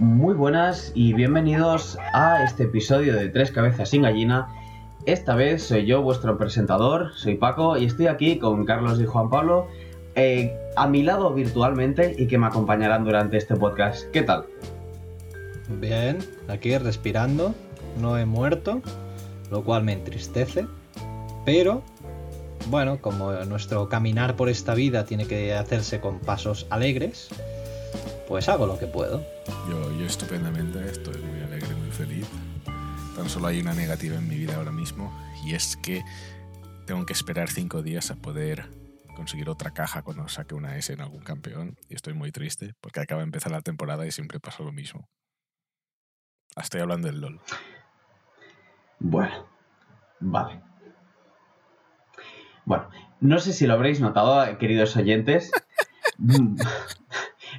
Muy buenas y bienvenidos a este episodio de Tres Cabezas sin Gallina. Esta vez soy yo, vuestro presentador, soy Paco y estoy aquí con Carlos y Juan Pablo eh, a mi lado virtualmente y que me acompañarán durante este podcast. ¿Qué tal? Bien, aquí respirando, no he muerto, lo cual me entristece, pero bueno, como nuestro caminar por esta vida tiene que hacerse con pasos alegres, pues hago lo que puedo. Yo, yo estupendamente, estoy muy alegre, muy feliz. Tan solo hay una negativa en mi vida ahora mismo y es que tengo que esperar cinco días a poder conseguir otra caja cuando saque una S en algún campeón y estoy muy triste porque acaba de empezar la temporada y siempre pasa lo mismo. Estoy hablando del LOL. Bueno, vale. Bueno, no sé si lo habréis notado, queridos oyentes.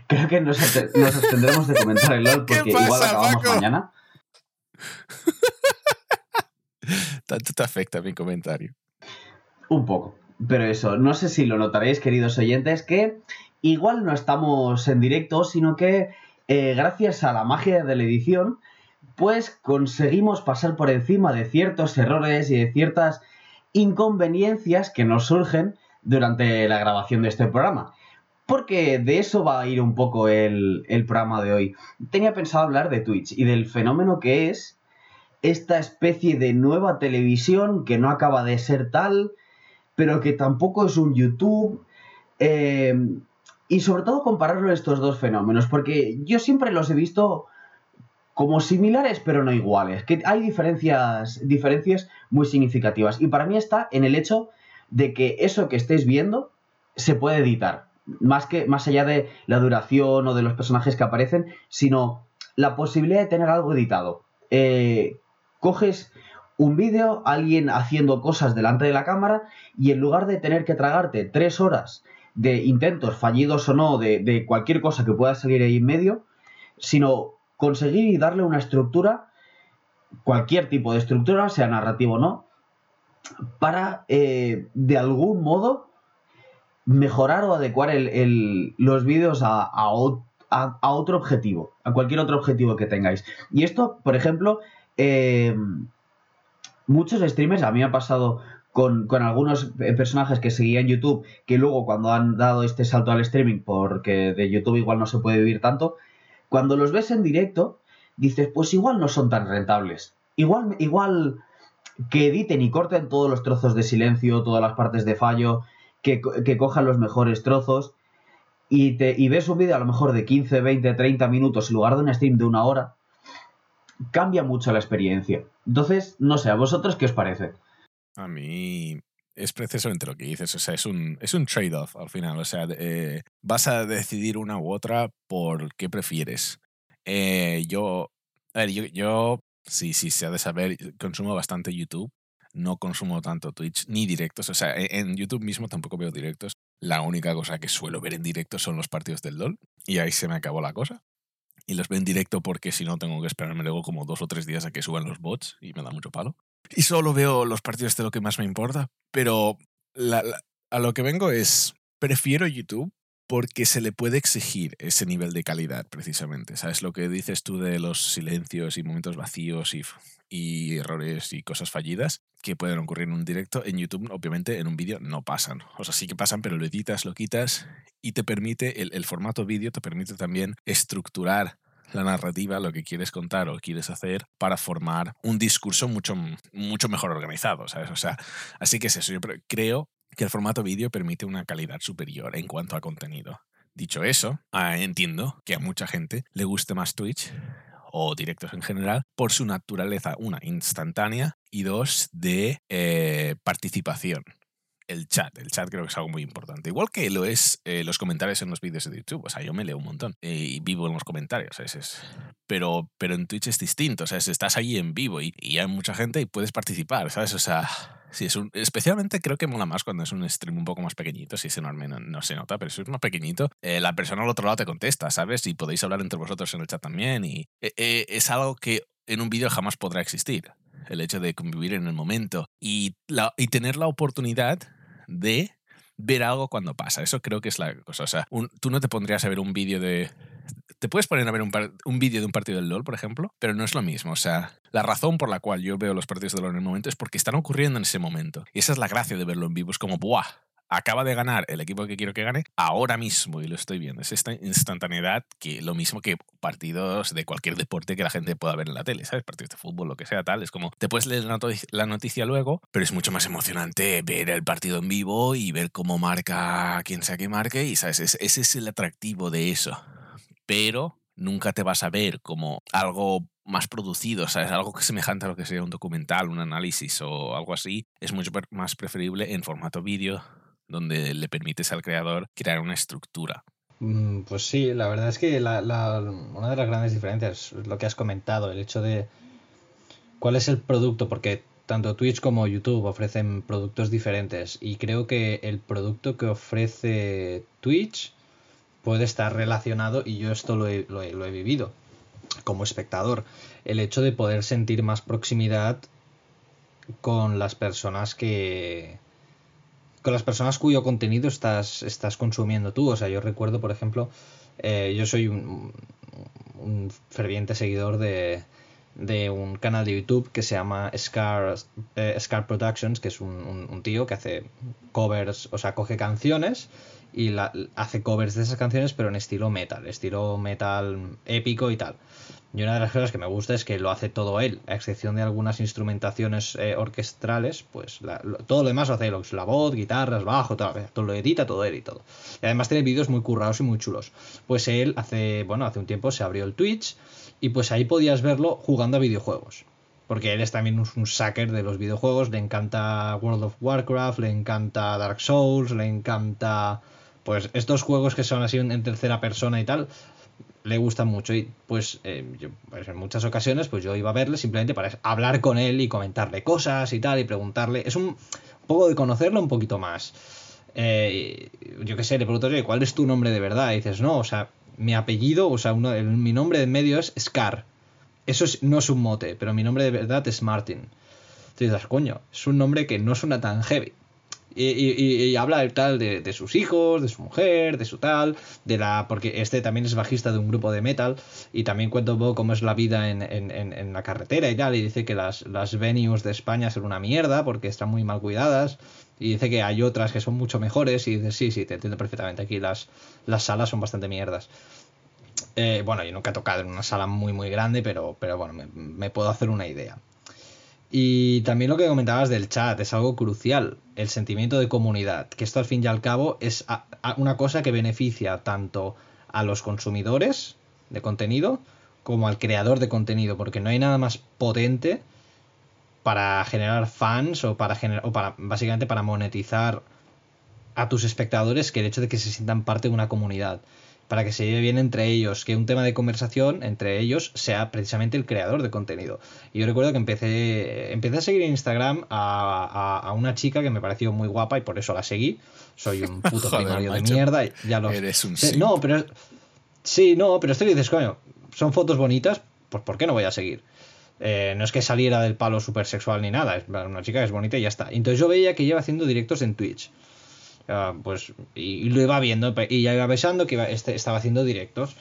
Creo que nos, nos abstendremos de comentar el LOL porque igual acabamos mañana. ¿Tanto te afecta mi comentario? Un poco. Pero eso, no sé si lo notaréis, queridos oyentes, que igual no estamos en directo, sino que eh, gracias a la magia de la edición, pues conseguimos pasar por encima de ciertos errores y de ciertas inconveniencias que nos surgen durante la grabación de este programa. Porque de eso va a ir un poco el, programa de hoy. Tenía pensado hablar de Twitch y del fenómeno que es esta especie de nueva televisión que no acaba de ser tal, pero que tampoco es un YouTube. Eh, y sobre todo compararlo estos dos fenómenos, porque yo siempre los he visto como similares pero no iguales, que hay diferencias, diferencias muy significativas. Y para mí está en el hecho de que eso que estéis viendo se puede editar, más, que, más allá de la duración o de los personajes que aparecen, sino la posibilidad de tener algo editado. Eh, coges un vídeo, alguien haciendo cosas delante de la cámara y en lugar de tener que tragarte tres horas de intentos fallidos o no, de, cualquier cosa que pueda salir ahí en medio, sino conseguir y darle una estructura, cualquier tipo de estructura, sea narrativo o no, para eh, de algún modo mejorar o adecuar el, el, los vídeos a, a, a, otro objetivo, a cualquier otro objetivo que tengáis. Y esto, por ejemplo, eh, muchos streamers, a mí me ha pasado con, con, algunos personajes que seguía en YouTube, que luego cuando han dado este salto al streaming, porque de YouTube igual no se puede vivir tanto, cuando los ves en directo, dices, pues igual no son tan rentables. Igual, igual que editen y corten todos los trozos de silencio, todas las partes de fallo, que, que cojan los mejores trozos y, te, y ves un vídeo a lo mejor de 15, 20, 30 minutos en lugar de un stream de una hora, cambia mucho la experiencia. Entonces, no sé, ¿a vosotros qué os parece? A mí es precisamente lo que dices, o sea, es un, es un trade-off al final, o sea, eh, vas a decidir una u otra por qué prefieres. Eh, yo, a ver, yo, yo, sí, sí, se ha de saber, consumo bastante YouTube, no consumo tanto Twitch ni directos, o sea, e, en YouTube mismo tampoco veo directos. La única cosa que suelo ver en directo son los partidos del LOL y ahí se me acabó la cosa. Y los veo en directo porque si no tengo que esperarme luego como dos o tres días a que suban los bots y me da mucho palo y solo veo los partidos de lo que más me importa. Pero a lo que vengo es, prefiero YouTube porque se le puede exigir ese nivel de calidad, precisamente. ¿Sabes lo que dices tú de los silencios y momentos vacíos y, y errores y cosas fallidas que pueden ocurrir en un directo? En YouTube, obviamente, en un vídeo no pasan. O sea, sí que pasan, pero lo editas, lo quitas y te permite, el, el formato vídeo te permite también estructurar la narrativa, lo que quieres contar o quieres hacer para formar un discurso mucho, mucho mejor organizado, ¿sabes? O sea, así que es eso. Yo creo que el formato vídeo permite una calidad superior en cuanto a contenido. Dicho eso, ah, entiendo que a mucha gente le guste más Twitch o directos en general por su naturaleza, una, instantánea y dos, de eh, participación el chat. El chat creo que es algo muy importante. Igual que lo es eh, los comentarios en los vídeos de YouTube. O sea, yo me leo un montón y vivo en los comentarios. Es, pero, pero en Twitch es distinto. O sea, estás ahí en vivo y, y, hay mucha gente y puedes participar, ¿sabes? O sea, es un, especialmente creo que mola más cuando es un stream un poco más pequeñito. Si es enorme, no, no se nota, pero si es más pequeñito, eh, la persona al otro lado te contesta, ¿sabes? Y podéis hablar entre vosotros en el chat también. Y eh, es algo que en un vídeo jamás podrá existir el hecho de convivir en el momento y, la, y tener la oportunidad de ver algo cuando pasa. Eso creo que es la cosa. O sea, un, tú no te pondrías a ver un vídeo de te puedes poner a ver un, un vídeo de un partido del LOL, por ejemplo, pero no es lo mismo. O sea, la razón por la cual yo veo los partidos del LOL en el momento es porque están ocurriendo en ese momento. Y esa es la gracia de verlo en vivo. Es como, ¡buah! acaba de ganar el equipo que quiero que gane ahora mismo y lo estoy viendo. Es esta instantaneidad que lo mismo que partidos de cualquier deporte que la gente pueda ver en la tele, ¿sabes? Partidos de fútbol, lo que sea, tal. Es como, te puedes leer la noticia luego, pero es mucho más emocionante ver el partido en vivo y ver cómo marca quien sea que marque y, ¿sabes? ese es el atractivo de eso. Pero nunca te vas a ver como algo más producido, ¿sabes? Algo que semejante a lo que sería un documental, un análisis o algo así, es mucho más preferible en formato vídeo donde le permites al creador crear una estructura. Mm, pues sí, la verdad es que una de las grandes diferencias es lo que has comentado, el hecho de cuál es el producto, porque tanto Twitch como YouTube ofrecen productos diferentes y creo que el producto que ofrece Twitch puede estar relacionado, y yo esto lo he, lo he vivido como espectador, el hecho de poder sentir más proximidad con las personas que, con las personas cuyo contenido estás, consumiendo tú. O sea, yo recuerdo, por ejemplo, eh, yo soy un, ferviente seguidor de, de, un canal de YouTube que se llama Scar, eh, Scar Productions, que es un, un, tío que hace covers, o sea, coge canciones y la, hace covers de esas canciones, pero en estilo metal, estilo metal épico y tal. Y una de las cosas que me gusta es que lo hace todo él, a excepción de algunas instrumentaciones eh, orquestrales, pues todo lo demás lo hace él, la voz, guitarras, bajo, todo, todo, lo edita, todo él y todo. Y además tiene vídeos muy currados y muy chulos. Pues él hace, bueno, hace un tiempo se abrió el Twitch y pues ahí podías verlo jugando a videojuegos. Porque él es también un, un sucker de los videojuegos, le encanta World of Warcraft, le encanta Dark Souls, le encanta pues estos juegos que son así en tercera persona y tal, le gustan mucho. Y pues, eh, pues, en muchas ocasiones pues yo iba a verle simplemente para hablar con él y comentarle cosas y tal y preguntarle. Es un, poco de conocerlo un poquito más. Eh, yo qué sé le pregunto oye ¿cuál es tu nombre de verdad? y dices no o sea mi apellido o sea uno, mi nombre de medio es Scar. Eso no es un mote pero mi nombre de verdad es Martin. Entonces coño es un nombre que no suena tan heavy y, y, habla tal de, sus hijos, de su mujer, de su tal, de la. porque este también es bajista de un grupo de metal. Y también cuenta un poco cómo es la vida en, en, en, la carretera y tal. Y dice que las, las venues de España son una mierda porque están muy mal cuidadas. Y dice que hay otras que son mucho mejores. Y dice, sí, sí, te entiendo perfectamente. Aquí las, las salas son bastante mierdas. Eh, bueno, yo nunca he tocado en una sala muy, muy grande, pero, pero bueno, me puedo hacer una idea. Y también lo que comentabas del chat es algo crucial, el sentimiento de comunidad, que esto al fin y al cabo es una cosa que beneficia tanto a los consumidores de contenido como al creador de contenido, porque no hay nada más potente para generar fans o para generar o para básicamente para monetizar a tus espectadores que el hecho de que se sientan parte de una comunidad para que se lleve bien entre ellos, que un tema de conversación entre ellos sea precisamente el creador de contenido. Y yo recuerdo que empecé, empecé a seguir en Instagram a, una chica que me pareció muy guapa y por eso la seguí. Soy un puto primario de mierda. Y ya lo... Eres un No, pero... Sí, no, pero esto dices, coño, son fotos bonitas, pues ¿por qué no voy a seguir? Eh, no es que saliera del palo súper sexual ni nada, es una chica que es bonita y ya está. Entonces yo veía que lleva haciendo directos en Twitch. Ah, pues y, lo iba viendo y ya iba pensando que este, estaba haciendo directos.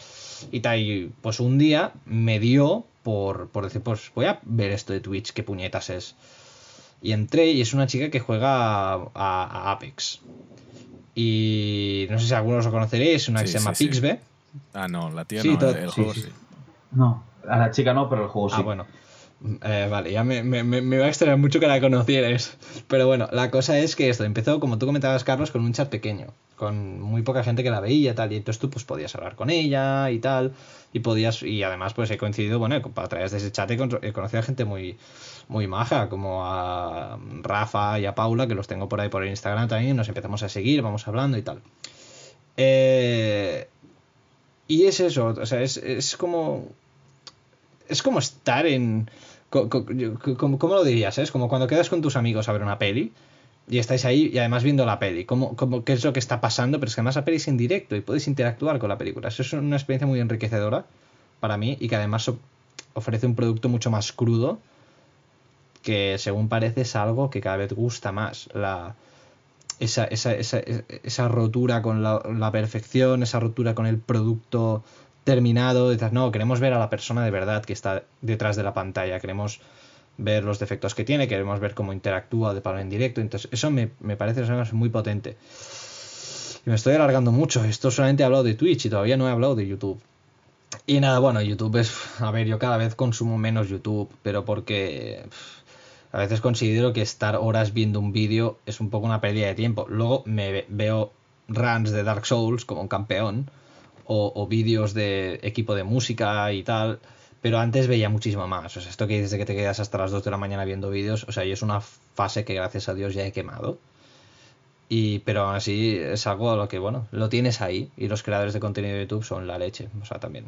Y tal y pues un día me dio por, por decir pues voy a ver esto de Twitch qué puñetas es. Y entré y es una chica que juega a, Apex. Y no sé si algunos lo conoceréis una que se llama Pixbe ah no la tía no el, juego sí. no a la chica no pero el juego ah, sí. bueno eh, vale, ya me, me, va a extrañar mucho que la conocieras. Pero bueno, la cosa es que esto empezó, como tú comentabas, Carlos, con un chat pequeño, con muy poca gente que la veía tal. Y entonces tú pues podías hablar con ella y tal. Y podías, y además pues he coincidido, bueno, a través de ese chat he, conocido a gente muy, muy maja, como a Rafa y a Paula, que los tengo por ahí por Instagram también. Nos empezamos a seguir, vamos hablando y tal. Eh, y es eso, o sea, es, es como es como estar en... ¿Cómo, lo dirías? Es como cuando quedas con tus amigos a ver una peli y estáis ahí y además viendo la peli. ¿Cómo, qué es lo que está pasando? Pero es que además la peli es en directo y puedes interactuar con la película. Eso es una experiencia muy enriquecedora para mí y que además ofrece un producto mucho más crudo que según parece es algo que cada vez gusta más. La, esa, rotura con la, la, perfección, esa rotura con el producto terminado, dices, no, queremos ver a la persona de verdad que está detrás de la pantalla, queremos ver los defectos que tiene, queremos ver cómo interactúa de palo en directo, entonces eso me, me parece muy potente. Y me estoy alargando mucho, esto solamente he hablado de Twitch y todavía no he hablado de YouTube. Y nada, bueno, YouTube es, a ver, yo cada vez consumo menos YouTube, pero porque a veces considero que estar horas viendo un vídeo es un poco una pérdida de tiempo. Luego me veo runs de Dark Souls como un campeón o, vídeos de equipo de música y tal. Pero antes veía muchísimo más. O sea, esto que dices que te quedas hasta las 2 de la mañana viendo vídeos, o sea, y es una fase que gracias a Dios ya he quemado. Y, pero aún así es algo a lo que, bueno, lo tienes ahí y los creadores de contenido de YouTube son la leche, o sea, también.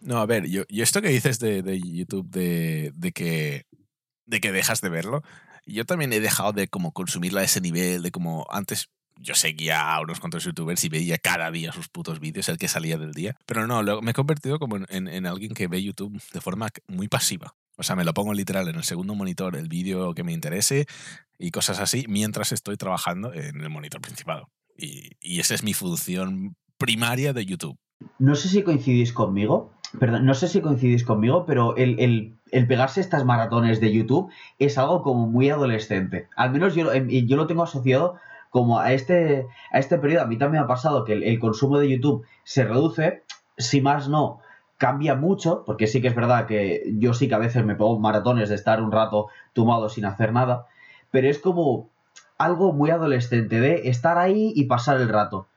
No, a ver, yo, esto que dices de, de YouTube, de, de, que de que dejas de verlo. Yo también he dejado de como consumirla a ese nivel, de como antes yo seguía a unos cuantos youtubers y veía cada día sus putos vídeos, el que salía del día. Pero no, me he convertido como en, en, alguien que ve YouTube de forma muy pasiva. O sea, me lo pongo literal en el segundo monitor, el vídeo que me interese y cosas así, mientras estoy trabajando en el monitor principal. Y, y esa es mi función primaria de YouTube. No sé si coincidís conmigo, perdón, no sé si coincidís conmigo, pero el, el el pegarse estas maratones de YouTube es algo como muy adolescente. Al menos yo, yo lo tengo asociado como a este, a este periodo. A mí también me ha pasado que el, consumo de YouTube se reduce, si más no, cambia mucho, porque sí que es verdad que yo sí que a veces me pongo maratones de estar un rato tumbado sin hacer nada, pero es como algo muy adolescente de estar ahí y pasar el rato.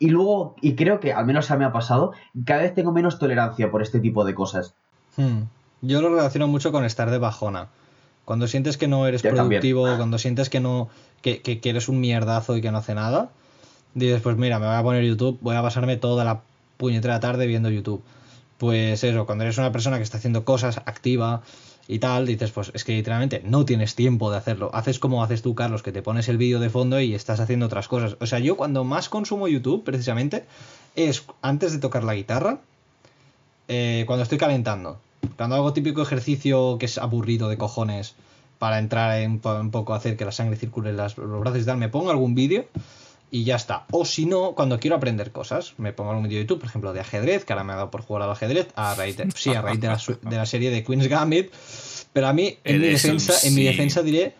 Y luego, y creo que al menos a mí me ha pasado, cada vez tengo menos tolerancia por este tipo de cosas. Hmm. Yo lo relaciono mucho con estar de bajona. Cuando sientes que no eres productivo, cuando sientes que no que, que, eres un mierdazo y que no hace nada, dices, pues mira, me voy a poner YouTube, voy a pasarme toda la puñetera tarde viendo YouTube. Pues eso, cuando eres una persona que está haciendo cosas activa y tal, dices, pues es que literalmente no tienes tiempo de hacerlo. Haces como haces tú, Carlos, que te pones el vídeo de fondo y estás haciendo otras cosas. O sea, yo cuando más consumo YouTube, precisamente, es antes de tocar la guitarra, eh, cuando estoy calentando. Cuando hago típico ejercicio que es aburrido de cojones para entrar en un poco, hacer que la sangre circule en los brazos y tal, me pongo algún vídeo y ya está. O si no, cuando quiero aprender cosas, me pongo algún vídeo de YouTube, por ejemplo, de ajedrez, que ahora me ha dado por jugar al ajedrez, a raíz de, sí, a raíz de la, serie de Queen's Gambit. Pero a mí, en mi defensa, en mi defensa diré.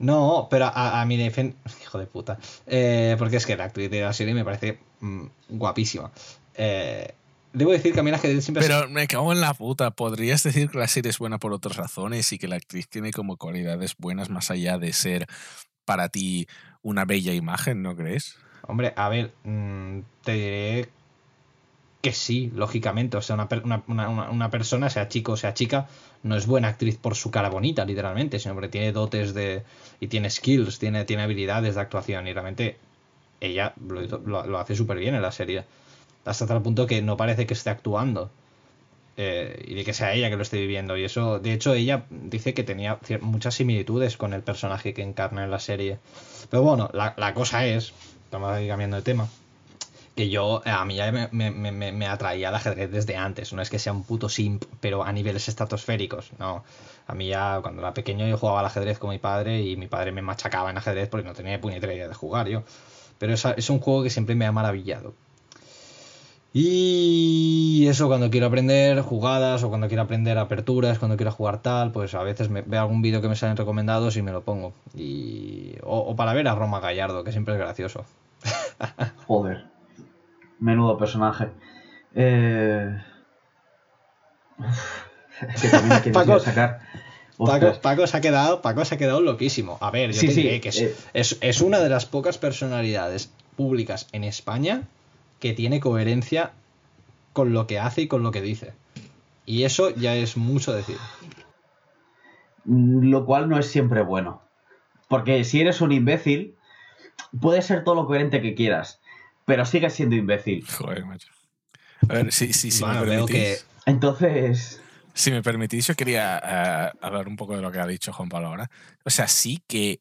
No, pero a, mi defensa. Hijo de puta. Eh, porque es que la actriz de la serie me parece mm, guapísima. Eh, Debo decir que a mí la ajedrez siempre... Pero me cago en la puta. ¿Podrías decir que la serie es buena por otras razones y que la actriz tiene como cualidades buenas más allá de ser para ti una bella imagen, ¿no crees? Hombre, a ver, mm, te diré que sí, lógicamente. O sea, una, persona, sea chico o sea chica, no es buena actriz por su cara bonita, literalmente, sino porque tiene dotes de. y tiene skills, tiene, tiene habilidades de actuación. Y realmente ella lo, lo hace súper bien en la serie hasta tal punto que no parece que esté actuando. Eh, y de que sea ella que lo esté viviendo. Y eso, de hecho, ella dice que tenía muchas similitudes con el personaje que encarna en la serie. Pero bueno, la, cosa es, estamos ahí cambiando de tema, que yo, a mí ya me, me, me, me, atraía el ajedrez desde antes. No es que sea un puto simp, pero a niveles estratosféricos. No, a mí ya cuando era pequeño yo jugaba al ajedrez con mi padre y mi padre me machacaba en ajedrez porque no tenía puñetera idea de jugar yo. Pero es, es un juego que siempre me ha maravillado. Y eso cuando quiero aprender jugadas o cuando quiero aprender aperturas, cuando quiero jugar tal, pues a veces me veo algún vídeo que me salen recomendados y me lo pongo. Y, o, para ver a Roma Gallardo, que siempre es gracioso. Joder. Menudo personaje. Eh... que también Paco, sacar. Paco, se ha quedado, Paco se ha quedado loquísimo. A ver, yo te diré que eh. es, es una de las pocas personalidades públicas en España que tiene coherencia con lo que hace y con lo que dice. Y eso ya es mucho decir. Lo cual no es siempre bueno. Porque si eres un imbécil, puedes ser todo lo coherente que quieras, pero sigues siendo imbécil. Joder, macho. A ver, sí, sí, sí. me permitís, Entonces. Si me permitís, yo quería eh, hablar un poco de lo que ha dicho Juan Pablo ahora. O sea, sí que,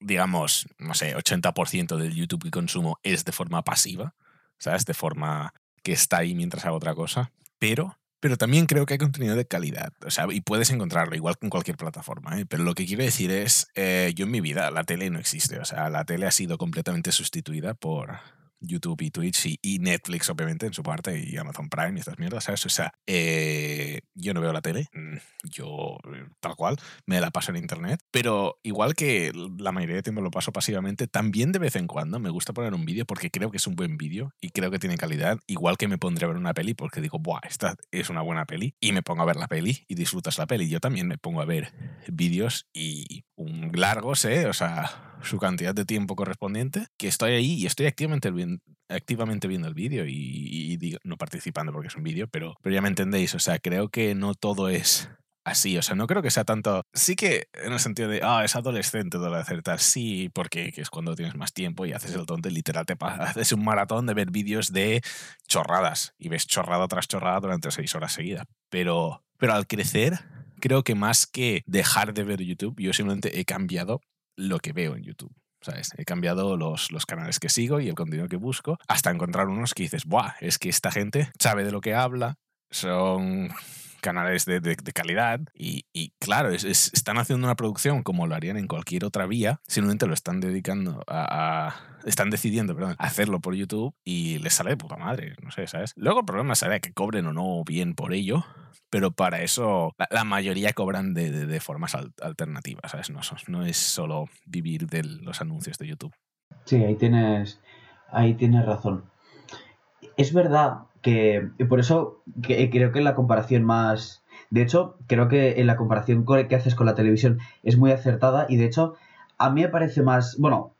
digamos, no sé, 80% del YouTube que consumo es de forma pasiva. ¿sabes? De forma que está ahí mientras hago otra cosa. Pero, pero también creo que hay contenido de calidad. O sea, y puedes encontrarlo igual que en cualquier plataforma. ¿eh? Pero lo que quiero decir es, eh, yo en mi vida la tele no existe. O sea, la tele ha sido completamente sustituida por, YouTube y Twitch y, Netflix, obviamente, en su parte, y Amazon Prime y estas mierdas, ¿sabes? O sea, eh, yo no veo la tele, mm, yo eh, tal cual, me la paso en internet, pero igual que la mayoría de tiempo lo paso pasivamente, también de vez en cuando me gusta poner un vídeo porque creo que es un buen vídeo y creo que tiene calidad, igual que me pondré a ver una peli porque digo, ¡buah! Esta es una buena peli y me pongo a ver la peli y disfrutas la peli. Yo también me pongo a ver vídeos y un largo, sé, o sea, su cantidad de tiempo correspondiente, que estoy ahí y estoy activamente, viendo el vídeo y, no participando porque es un vídeo, pero, pero ya me entendéis, o sea, creo que no todo es así, o sea, no creo que sea tanto, sí que en el sentido de, ah, es adolescente de hacer tal, sí, porque es cuando tienes más tiempo y haces el tonto y literal te haces un maratón de ver vídeos de chorradas y ves chorrada tras chorrada durante seis horas seguidas, pero, pero al crecer creo que más que dejar de ver YouTube, yo simplemente he cambiado lo que veo en YouTube. ¿sabes? He cambiado los, los, canales que sigo y el contenido que busco hasta encontrar unos que dices, ¡buah! Es que esta gente sabe de lo que habla, son canales de, de, calidad y, y claro, es, están haciendo una producción como lo harían en cualquier otra vía, simplemente lo están dedicando a, están decidiendo, hacerlo por YouTube y les sale de puta madre, no sé, ¿sabes? Luego el problema sería que cobren o no bien por ello, pero para eso la, mayoría cobran de, de, formas alternativas, ¿sabes? No, no es solo vivir de los anuncios de YouTube. Sí, ahí tienes, ahí tienes razón. Es verdad que por eso que, creo que la comparación más... De hecho, creo que en la comparación que haces con la televisión es muy acertada y de hecho a mí me parece más... Bueno,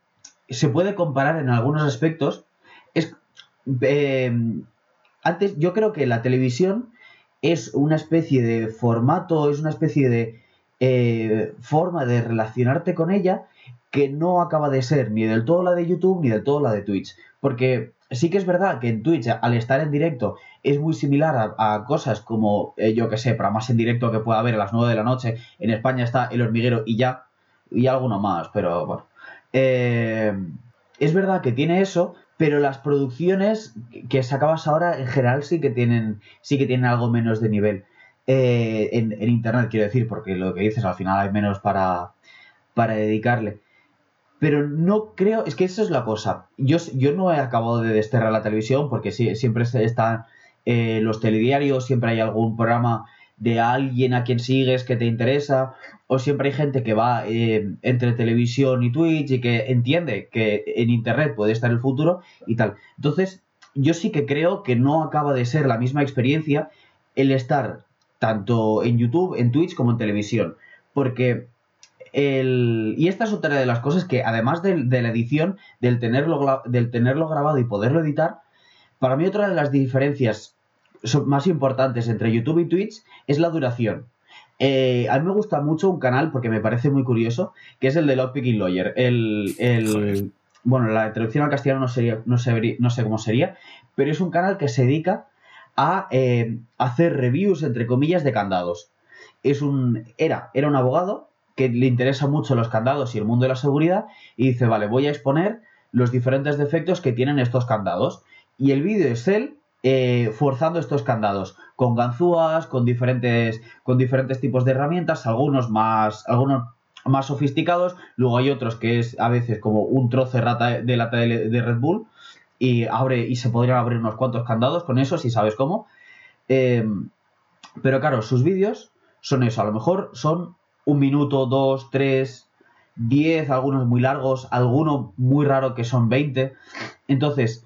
se puede comparar en algunos aspectos. Es, eh, antes, yo creo que la televisión es una especie de formato, es una especie de eh, forma de relacionarte con ella que no acaba de ser ni del todo la de YouTube ni del todo la de Twitch. Porque sí que es verdad que en Twitch, al estar en directo, es muy similar a, cosas como, eh, yo que sé, para más en directo que pueda haber a las 9 de la noche, en España está El Hormiguero y ya, y alguno más, pero bueno. Eh, es verdad que tiene eso, pero las producciones que sacabas ahora en general sí que tienen, sí que tienen algo menos de nivel. Eh, en, internet, quiero decir, porque lo que dices, al final hay menos para, para dedicarle. Pero no creo, es que eso es la cosa. Yo, yo no he acabado de desterrar la televisión porque siempre están eh, los telediarios, siempre hay algún programa de alguien a quien sigues que te interesa, o siempre hay gente que va eh, entre televisión y Twitch y que entiende que en Internet puede estar el futuro y tal. Entonces, yo sí que creo que no acaba de ser la misma experiencia el estar tanto en YouTube, en Twitch como en televisión. Porque el... Y esta es otra de las cosas que, además de, la edición, del tenerlo, del tenerlo grabado y poderlo editar, para mí otra de las diferencias más importantes entre YouTube y Twitch es la duración. Eh, a mí me gusta mucho un canal porque me parece muy curioso, que es el de Lockpicking Lawyer. El, bueno, la traducción al castellano no, sería, no, sé, no sé cómo sería, pero es un canal que se dedica a eh, hacer reviews, entre comillas, de candados. Es un, era, era un abogado que le interesa mucho los candados y el mundo de la seguridad y dice, vale, voy a exponer los diferentes defectos que tienen estos candados. Y el vídeo es él eh, forzando estos candados con ganzúas, con diferentes, con diferentes tipos de herramientas, algunos más, algunos más sofisticados, luego hay otros que es a veces como un trozo de, rata, de lata de, Red Bull y abre y se podrían abrir unos cuantos candados con eso si sabes cómo. Em, pero claro, sus vídeos son eso, a lo mejor son un minuto, dos, tres, diez, algunos muy largos, alguno muy raro que son 20. Entonces,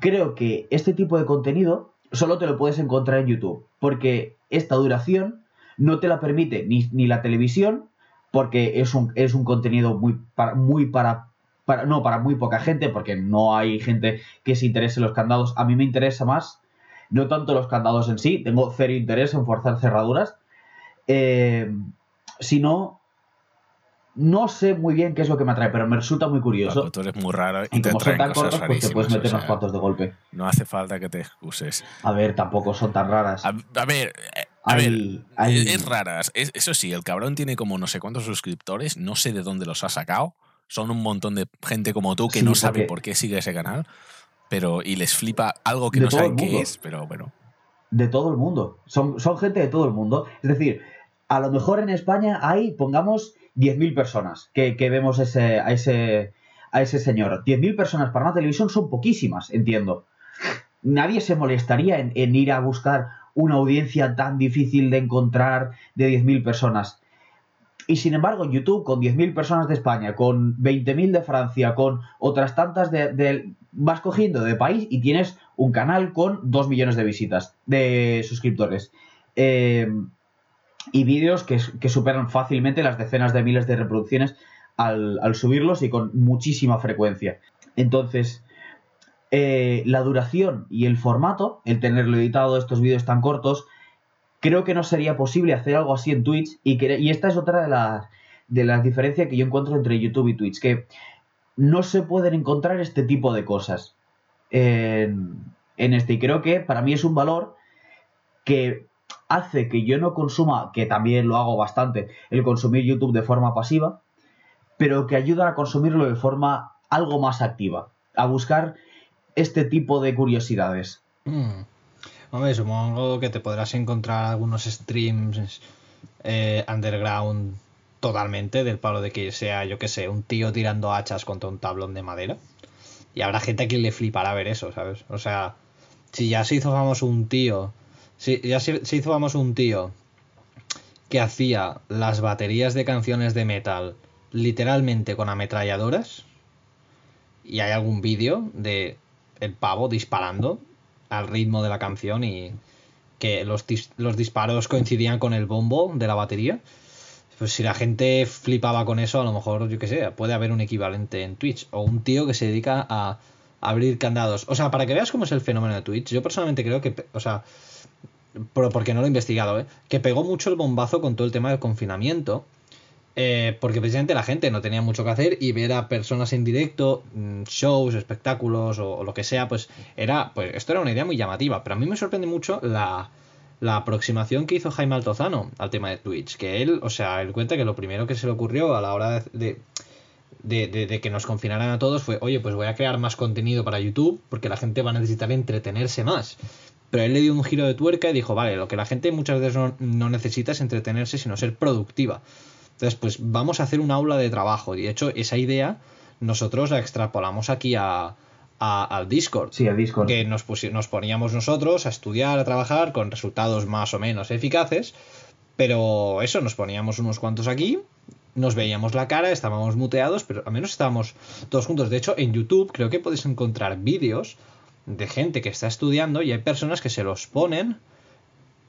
creo que este tipo de contenido solo te lo puedes encontrar en YouTube, porque esta duración no te la permite ni, la televisión, porque es un, es un contenido muy para, muy para, para, no, para muy poca gente, porque no hay gente que se interese en los candados. A mí me interesa más, no tanto los candados en sí, tengo cero interés en forzar cerraduras, eh, sino no sé muy bien qué es lo que me atrae, pero me resulta muy curioso. tú eres muy raro y, te como son tan cortos, pues te puedes meter unos cuantos de golpe. No hace falta que te excuses. A ver, tampoco son tan raras. A, ver, eh, a ver, es, raras. eso sí, el cabrón tiene como no sé cuántos suscriptores, no sé de dónde los ha sacado. Son un montón de gente como tú que no sabe por qué sigue ese canal, pero y les flipa algo que no saben qué es, pero bueno. De todo el mundo. Son, son gente de todo el mundo. Es decir, a lo mejor en España hay, pongamos, 10.000 personas que, vemos ese, a, ese, a ese señor. 10.000 personas para una televisión son poquísimas, entiendo. Nadie se molestaría en, en ir a buscar una audiencia tan difícil de encontrar de 10.000 personas. Y sin embargo, en YouTube, con 10.000 personas de España, con 20.000 de Francia, con otras tantas de, Vas cogiendo de país y tienes un canal con 2 millones de visitas, de suscriptores. Eh, y vídeos que, superan fácilmente las decenas de miles de reproducciones al, subirlos y con muchísima frecuencia. Entonces, eh, la duración y el formato, el tenerlo editado estos vídeos tan cortos, creo que no sería posible hacer algo así en Twitch. Y, y esta es otra de las, de diferencias que yo encuentro entre YouTube y Twitch, que no se pueden encontrar este tipo de cosas en este. Y creo que para mí es un valor que hace que yo no consuma, que también lo hago bastante, el consumir YouTube de forma pasiva, pero que ayuda a consumirlo de forma algo más activa, a buscar este tipo de curiosidades. Mm. Hombre, supongo que te podrás encontrar algunos streams eh, underground totalmente del palo de que sea, yo que sé, un tío tirando hachas contra un tablón de madera. Y habrá gente que le flipará ver eso, ¿sabes? O sea, si ya se hizo famoso un tío, si ya se, hizo famoso un tío que hacía las baterías de canciones de metal literalmente con ametralladoras, y hay algún vídeo de el pavo disparando al ritmo de la canción y que los, los disparos coincidían con el bombo de la batería. Pues si la gente flipaba con eso, a lo mejor, yo qué sé, puede haber un equivalente en Twitch. O un tío que se dedica a abrir candados. O sea, para que veas cómo es el fenómeno de Twitch, yo personalmente creo que, o sea, porque no lo he investigado, ¿eh? que pegó mucho el bombazo con todo el tema del confinamiento eh, porque precisamente la gente no tenía mucho que hacer y ver a personas en directo, mm, shows, espectáculos o, lo que sea, pues era, pues esto era una idea muy llamativa. Pero a mí me sorprende mucho la, aproximación que hizo Jaime Altozano al tema de Twitch. Que él, o sea, él cuenta que lo primero que se le ocurrió a la hora de, de, de, que nos confinaran a todos fue, oye, pues voy a crear más contenido para YouTube porque la gente va a necesitar entretenerse más. Pero él le dio un giro de tuerca y dijo, vale, lo que la gente muchas veces no, no necesita es entretenerse, sino ser productiva. Entonces, pues vamos a hacer un aula de trabajo. Y de hecho, esa idea nosotros la extrapolamos aquí a, al Discord. Sí, al Discord. Que nos, nos poníamos nosotros a estudiar, a trabajar con resultados más o menos eficaces. Pero eso, nos poníamos unos cuantos aquí, nos veíamos la cara, estábamos muteados, pero al menos estábamos todos juntos. De hecho, en YouTube creo que podéis encontrar vídeos de gente que está estudiando y hay personas que se los ponen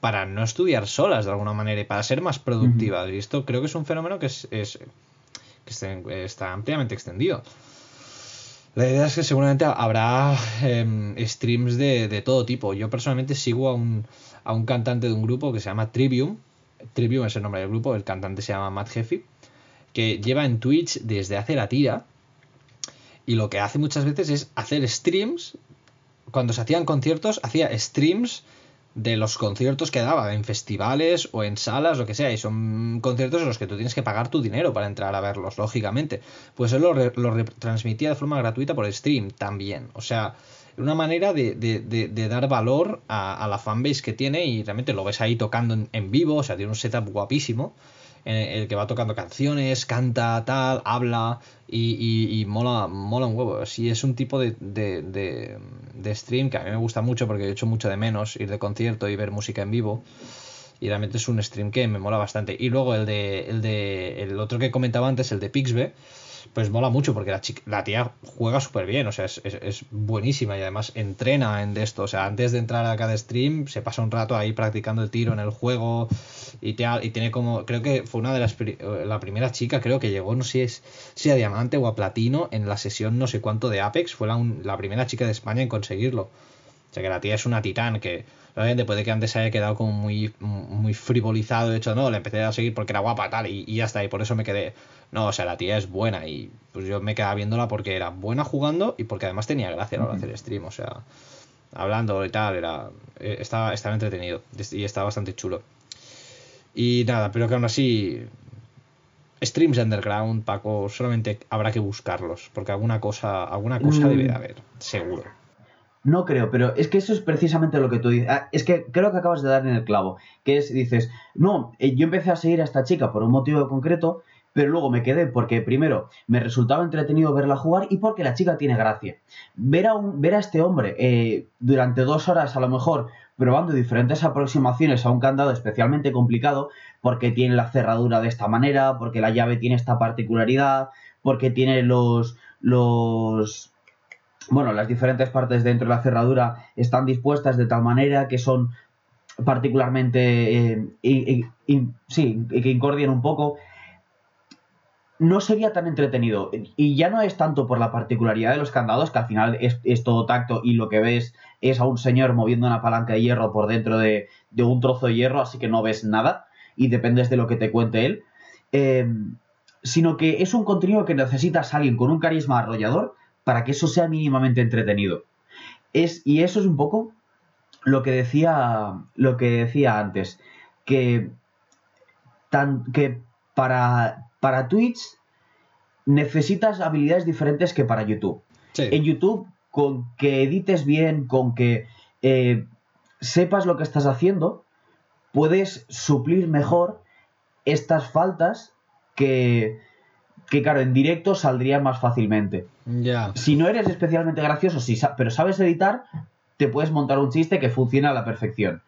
para no estudiar solas de alguna manera y para ser más productivas. Y esto creo que es un fenómeno que, es, que está ampliamente extendido. La idea es que seguramente habrá em, streams de, todo tipo. Yo personalmente sigo a un, a un cantante de un grupo que se llama Trivium. Trivium es el nombre del grupo, el cantante se llama Matt Jeffy, que lleva en Twitch desde hace la tira. Y lo que hace muchas veces es hacer streams. Cuando se hacían conciertos, hacía streams de los conciertos que daba en festivales o en salas, lo que sea, y son conciertos en los que tú tienes que pagar tu dinero para entrar a verlos, lógicamente. Pues él lo, retransmitía de forma gratuita por stream también. O sea, una manera de, dar valor a, la fanbase que tiene y realmente lo ves ahí tocando en, en vivo, o sea, tiene un setup guapísimo el que va tocando canciones, canta, tal, habla y, mola, mola un huevo. Sí, es un tipo de, de, stream que a mí me gusta mucho porque he hecho mucho de menos ir de concierto y ver música en vivo. Y realmente es un stream que me mola bastante. Y luego el de el de el otro que comentaba antes, el de Pixbe, pues mola mucho porque la, la tía juega súper bien, o sea, es, es, buenísima y además entrena en esto. O sea, antes de entrar a cada stream se pasa un rato ahí practicando el tiro en el juego y, te, y tiene como, creo que fue una de las, la primera chica, creo que llegó, no sé si, es, si a diamante o a platino en la sesión no sé cuánto de Apex, fue la, la primera chica de España en conseguirlo. O sea que la tía es una titán que Obviamente puede que antes haya quedado como muy, muy frivolizado. De hecho, no, le empecé a seguir porque era guapa tal y, ya está. Y por eso me quedé. No, o sea, la tía es buena. Y pues yo me quedaba viéndola porque era buena jugando y porque además tenía gracia a la hora de hacer stream. O sea, hablando y tal, era. Eh, estaba, estaba entretenido y estaba bastante chulo. Y nada, pero que aún así. Streams underground, Paco, solamente habrá que buscarlos. Porque alguna cosa, alguna cosa mm. debe de haber, seguro. No creo, pero es que eso es precisamente lo que tú dices. Ah, es que creo que acabas de dar en el clavo. Que es, dices, no, eh, yo empecé a seguir a esta chica por un motivo concreto, pero luego me quedé porque primero me resultaba entretenido verla jugar y porque la chica tiene gracia. Ver a, un, ver a este hombre eh, durante dos horas a lo mejor probando diferentes aproximaciones a un candado especialmente complicado porque tiene la cerradura de esta manera, porque la llave tiene esta particularidad, porque tiene los los bueno, las diferentes partes dentro de la cerradura están dispuestas de tal manera que son particularmente eh, sí, que incordian un poco no sería tan entretenido. Y ya no es tanto por la particularidad de los candados, que al final es, todo tacto y lo que ves es a un señor moviendo una palanca de hierro por dentro de, un trozo de hierro, así que no ves nada y dependes de lo que te cuente él. Em, sino que es un contenido que necesitas alguien con un carisma arrollador para que eso sea mínimamente entretenido. Es, y eso es un poco lo que decía, lo que decía antes, que, tan, que para, para Twitch necesitas habilidades diferentes que para YouTube. En YouTube, con que edites bien, con que eh, sepas lo que estás haciendo, puedes suplir mejor estas faltas que, que claro, en directo saldrían más fácilmente. Ya. Si no eres especialmente gracioso, si pero sabes editar, te puedes montar un chiste que funciona a la perfección.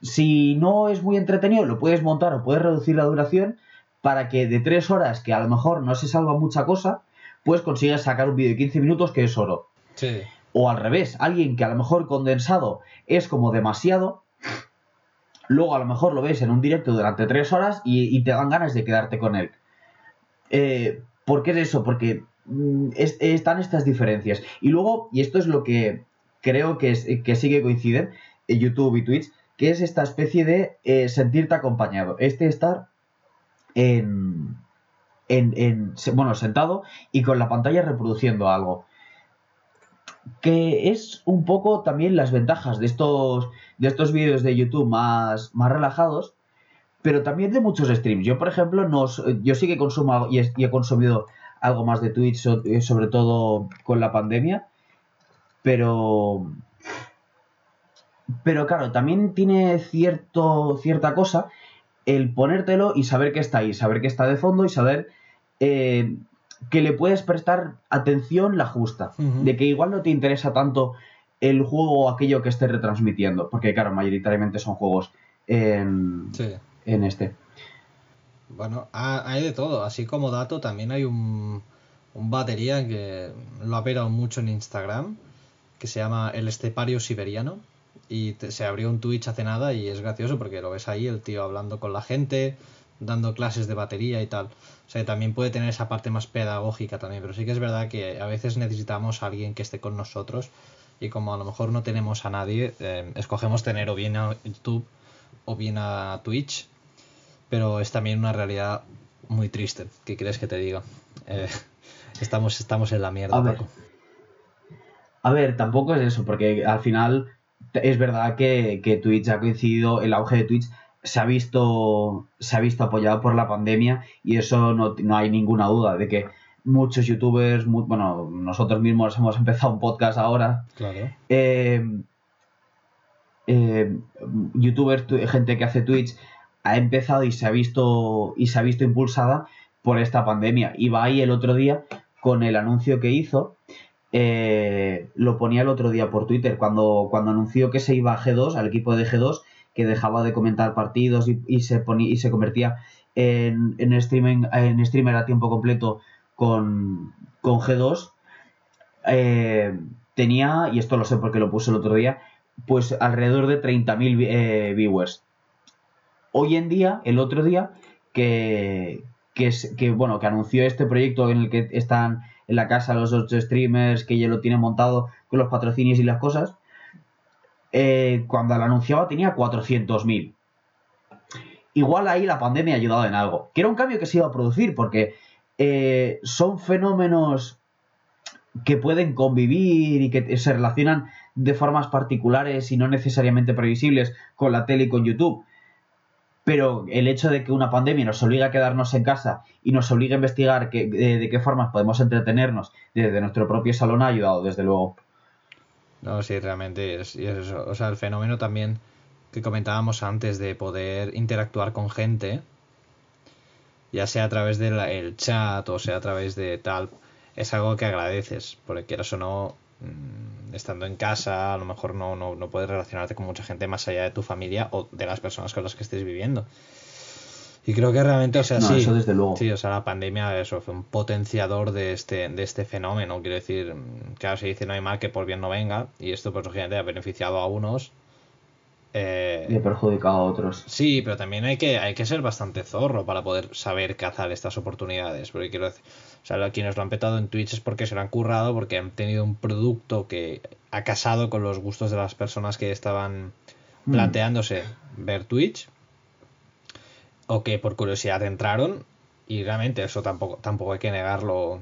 Si no es muy entretenido, lo puedes montar o puedes reducir la duración para que de tres horas, que a lo mejor no se salva mucha cosa, pues consigas sacar un vídeo de 15 minutos que es oro. Sí. O al revés, alguien que a lo mejor condensado es como demasiado, luego a lo mejor lo ves en un directo durante tres horas y, te dan ganas de quedarte con él. Eh, ¿Por qué es eso? Porque mm, están estas diferencias. Y luego, y esto es lo que creo que, es, que sí que coinciden en YouTube y Twitch, que es esta especie de eh, sentirte acompañado. Este estar en, en, bueno, sentado y con la pantalla reproduciendo algo. Que es un poco también las ventajas de estos, de estos vídeos de YouTube más, más relajados, pero también de muchos streams. Yo, por ejemplo, no, yo sí que consumo y he, consumido algo más de Twitch, eh, sobre todo con la pandemia, pero pero claro, también tiene cierto, cierta cosa el ponértelo y saber que está ahí, saber que está de fondo y saber eh, que le puedes prestar atención la justa. De que igual no te interesa tanto el juego o aquello que estés retransmitiendo. Porque, claro, mayoritariamente son juegos en, en este. Bueno, hay de todo. Así como dato, también hay un, un batería que lo ha perado mucho en Instagram, que se llama El Estepario Siberiano y se abrió un Twitch hace nada y es gracioso porque lo ves ahí, el tío hablando con la gente, dando clases de batería y tal. O sea, también puede tener esa parte más pedagógica también, pero sí que es verdad que a veces necesitamos a alguien que esté con nosotros y como a lo mejor no tenemos a nadie, eh, escogemos tener o bien a YouTube o bien a Twitch, pero es también una realidad muy triste, ¿qué crees que te diga? Eh, estamos, estamos en la mierda. A a ver, tampoco es eso, porque al final es verdad que, Twitch ha coincidido, el auge de Twitch se ha visto, se ha visto apoyado por la pandemia y eso no, hay ninguna duda de que muchos youtubers, bueno, nosotros mismos hemos empezado un podcast ahora. Claro. Eh, eh, youtubers, gente que hace Twitch, ha empezado y se ha visto y se ha visto impulsada por esta pandemia. Iba ahí el otro día con el anuncio que hizo eh, lo ponía el otro día por Twitter, cuando, cuando anunció que se iba a G2, al equipo de G2, que dejaba de comentar partidos y, se, ponía, y se convertía en, en, streaming, en streamer a tiempo completo con, con G2, eh, tenía, y esto lo sé porque lo puse el otro día, pues alrededor de 30.000 eh, viewers. Hoy en día, el otro día, que, que, que, bueno, que anunció este proyecto en el que están en la casa los ocho streamers, que ya lo tiene montado con los patrocinios y las cosas, eh, cuando lo anunciaba tenía 400.000. Igual ahí la pandemia ha ayudado en algo. Que era un cambio que se iba a producir porque eh, son fenómenos que pueden convivir y que se relacionan de formas particulares y no necesariamente previsibles con la tele y con YouTube pero el hecho de que una pandemia nos obliga a quedarnos en casa y nos obliga a investigar de, qué formas podemos entretenernos desde nuestro propio salón ha ayudado, desde luego. No, sí, realmente es, eso. O sea, el fenómeno también que comentábamos antes de poder interactuar con gente ya sea a través del chat o sea a través de tal, es algo que agradeces, porque quieras o no, estando en casa, a lo mejor no, no, no puedes relacionarte con mucha gente más allá de tu familia o de las personas con las que estés viviendo. Y creo que realmente, o sea, No, sí. eso desde luego. Sí, o sea, la pandemia eso fue un potenciador de este, de este fenómeno. Quiero decir, mm, claro, se dice no hay mal que por bien no venga. Y esto, pues, lógicamente, ha beneficiado a unos. Eh, Y he perjudicado a otros. Sí, pero también hay que, hay que ser bastante zorro para poder saber cazar estas oportunidades. Porque quiero decir, o sea, quienes lo han petado en Twitch es porque se lo han currado, porque han tenido un producto que ha casado con los gustos de las personas que estaban Mm. planteándose ver Twitch. O que por curiosidad entraron. Y realmente eso tampoco, tampoco hay que negarlo.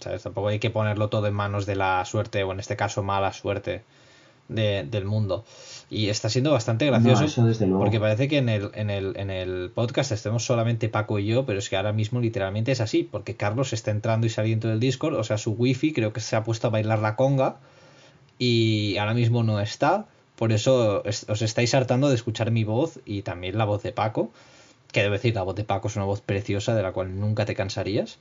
¿sabes? Tampoco hay que ponerlo todo en manos de la suerte, o en este caso mala suerte de- del mundo. Y está siendo bastante gracioso. No, eso desde luego. Porque parece que en el, en, el, en el podcast estemos solamente Paco y yo, pero es que ahora mismo literalmente es así, porque Carlos está entrando y saliendo del Discord, o sea, su wifi creo que se ha puesto a bailar la conga y ahora mismo no está, por eso es- os estáis hartando de escuchar mi voz y también la voz de Paco, que debo decir, la voz de Paco es una voz preciosa de la cual nunca te cansarías.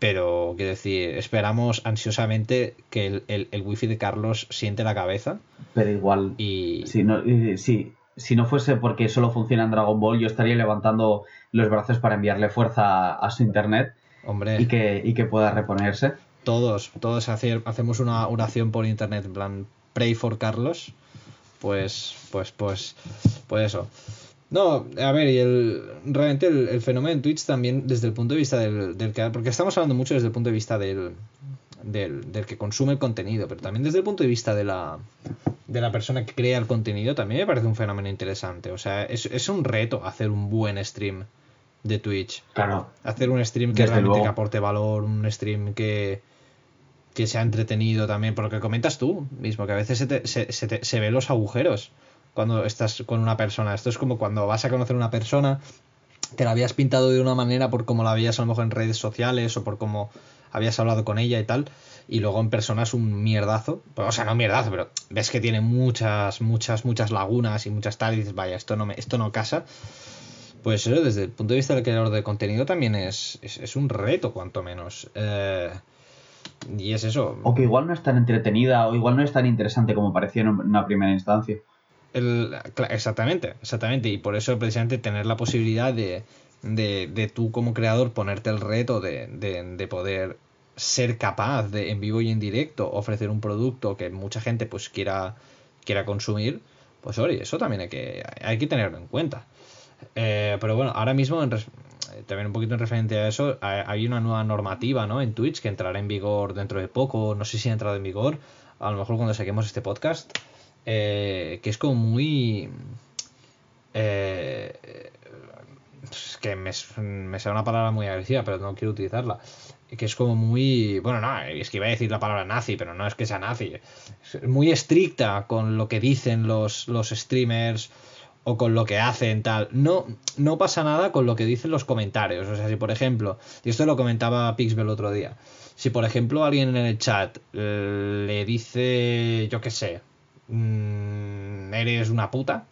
Pero, quiero decir, esperamos ansiosamente que el, el, el wifi de Carlos siente la cabeza Pero igual, y, si no, eh, sí, si no fuese porque solo funciona en Dragon Ball, yo estaría levantando los brazos para enviarle fuerza a su internet hombre, y que, y que pueda reponerse. todos, todos hacer, hacemos una oración por internet, en plan, pray for Carlos, pues, pues, pues, pues eso. No, a ver, y el, realmente el, el fenómeno en Twitch también desde el punto de vista del, del que, porque estamos hablando mucho desde el punto de vista del, del, del que consume el contenido, pero también desde el punto de vista de la, de la persona que crea el contenido, también me parece un fenómeno interesante. O sea, es, es un reto hacer un buen stream de Twitch Claro, hacer un stream que Desde realmente luego. que aporte valor, un stream que, que sea entretenido también, por lo que comentas tú mismo, que a veces se, te- se, se te- se ve los agujeros cuando estás con una persona. Esto es como cuando vas a conocer a una persona, te la habías pintado de una manera por cómo la veías a lo mejor en redes sociales o por cómo habías hablado con ella y tal, y luego en persona es un mierdazo. Pues, O sea, no mierdazo, pero ves que tiene muchas, muchas, muchas lagunas y muchas tal, y dices, vaya, esto no, me, esto no casa. Pues eso, desde el punto de vista del creador de contenido también es, es, es un reto, cuanto menos. Eh, y es eso. o que igual no es tan entretenida o igual no es tan interesante como parecía en una primera instancia. El- exactamente, exactamente. Y por eso precisamente tener la posibilidad de, de, de tú como creador ponerte el reto de, de, de poder ser capaz de en vivo y en directo ofrecer un producto que mucha gente pues quiera, quiera consumir, pues oye, eso también hay que, hay que tenerlo en cuenta. Eh, pero bueno, ahora mismo, en eh, también un poquito en referente a eso, hay hay una nueva normativa ¿no? en Twitch que entrará en vigor dentro de poco, no sé si ha entrado en vigor, a lo mejor cuando saquemos este podcast, eh, que es como muy... eh, es que me, me sale una palabra muy agresiva, pero no quiero utilizarla. Que es como muy. Bueno, no, es que iba a decir la palabra nazi, pero no es que sea nazi. Es muy estricta con lo que dicen los, los streamers o con lo que hacen, tal. No, no pasa nada con lo que dicen los comentarios. O sea, si por ejemplo, y esto lo comentaba Pixbel el otro día. Si por ejemplo alguien en el chat eh, le dice, yo qué sé, mm, eres una puta,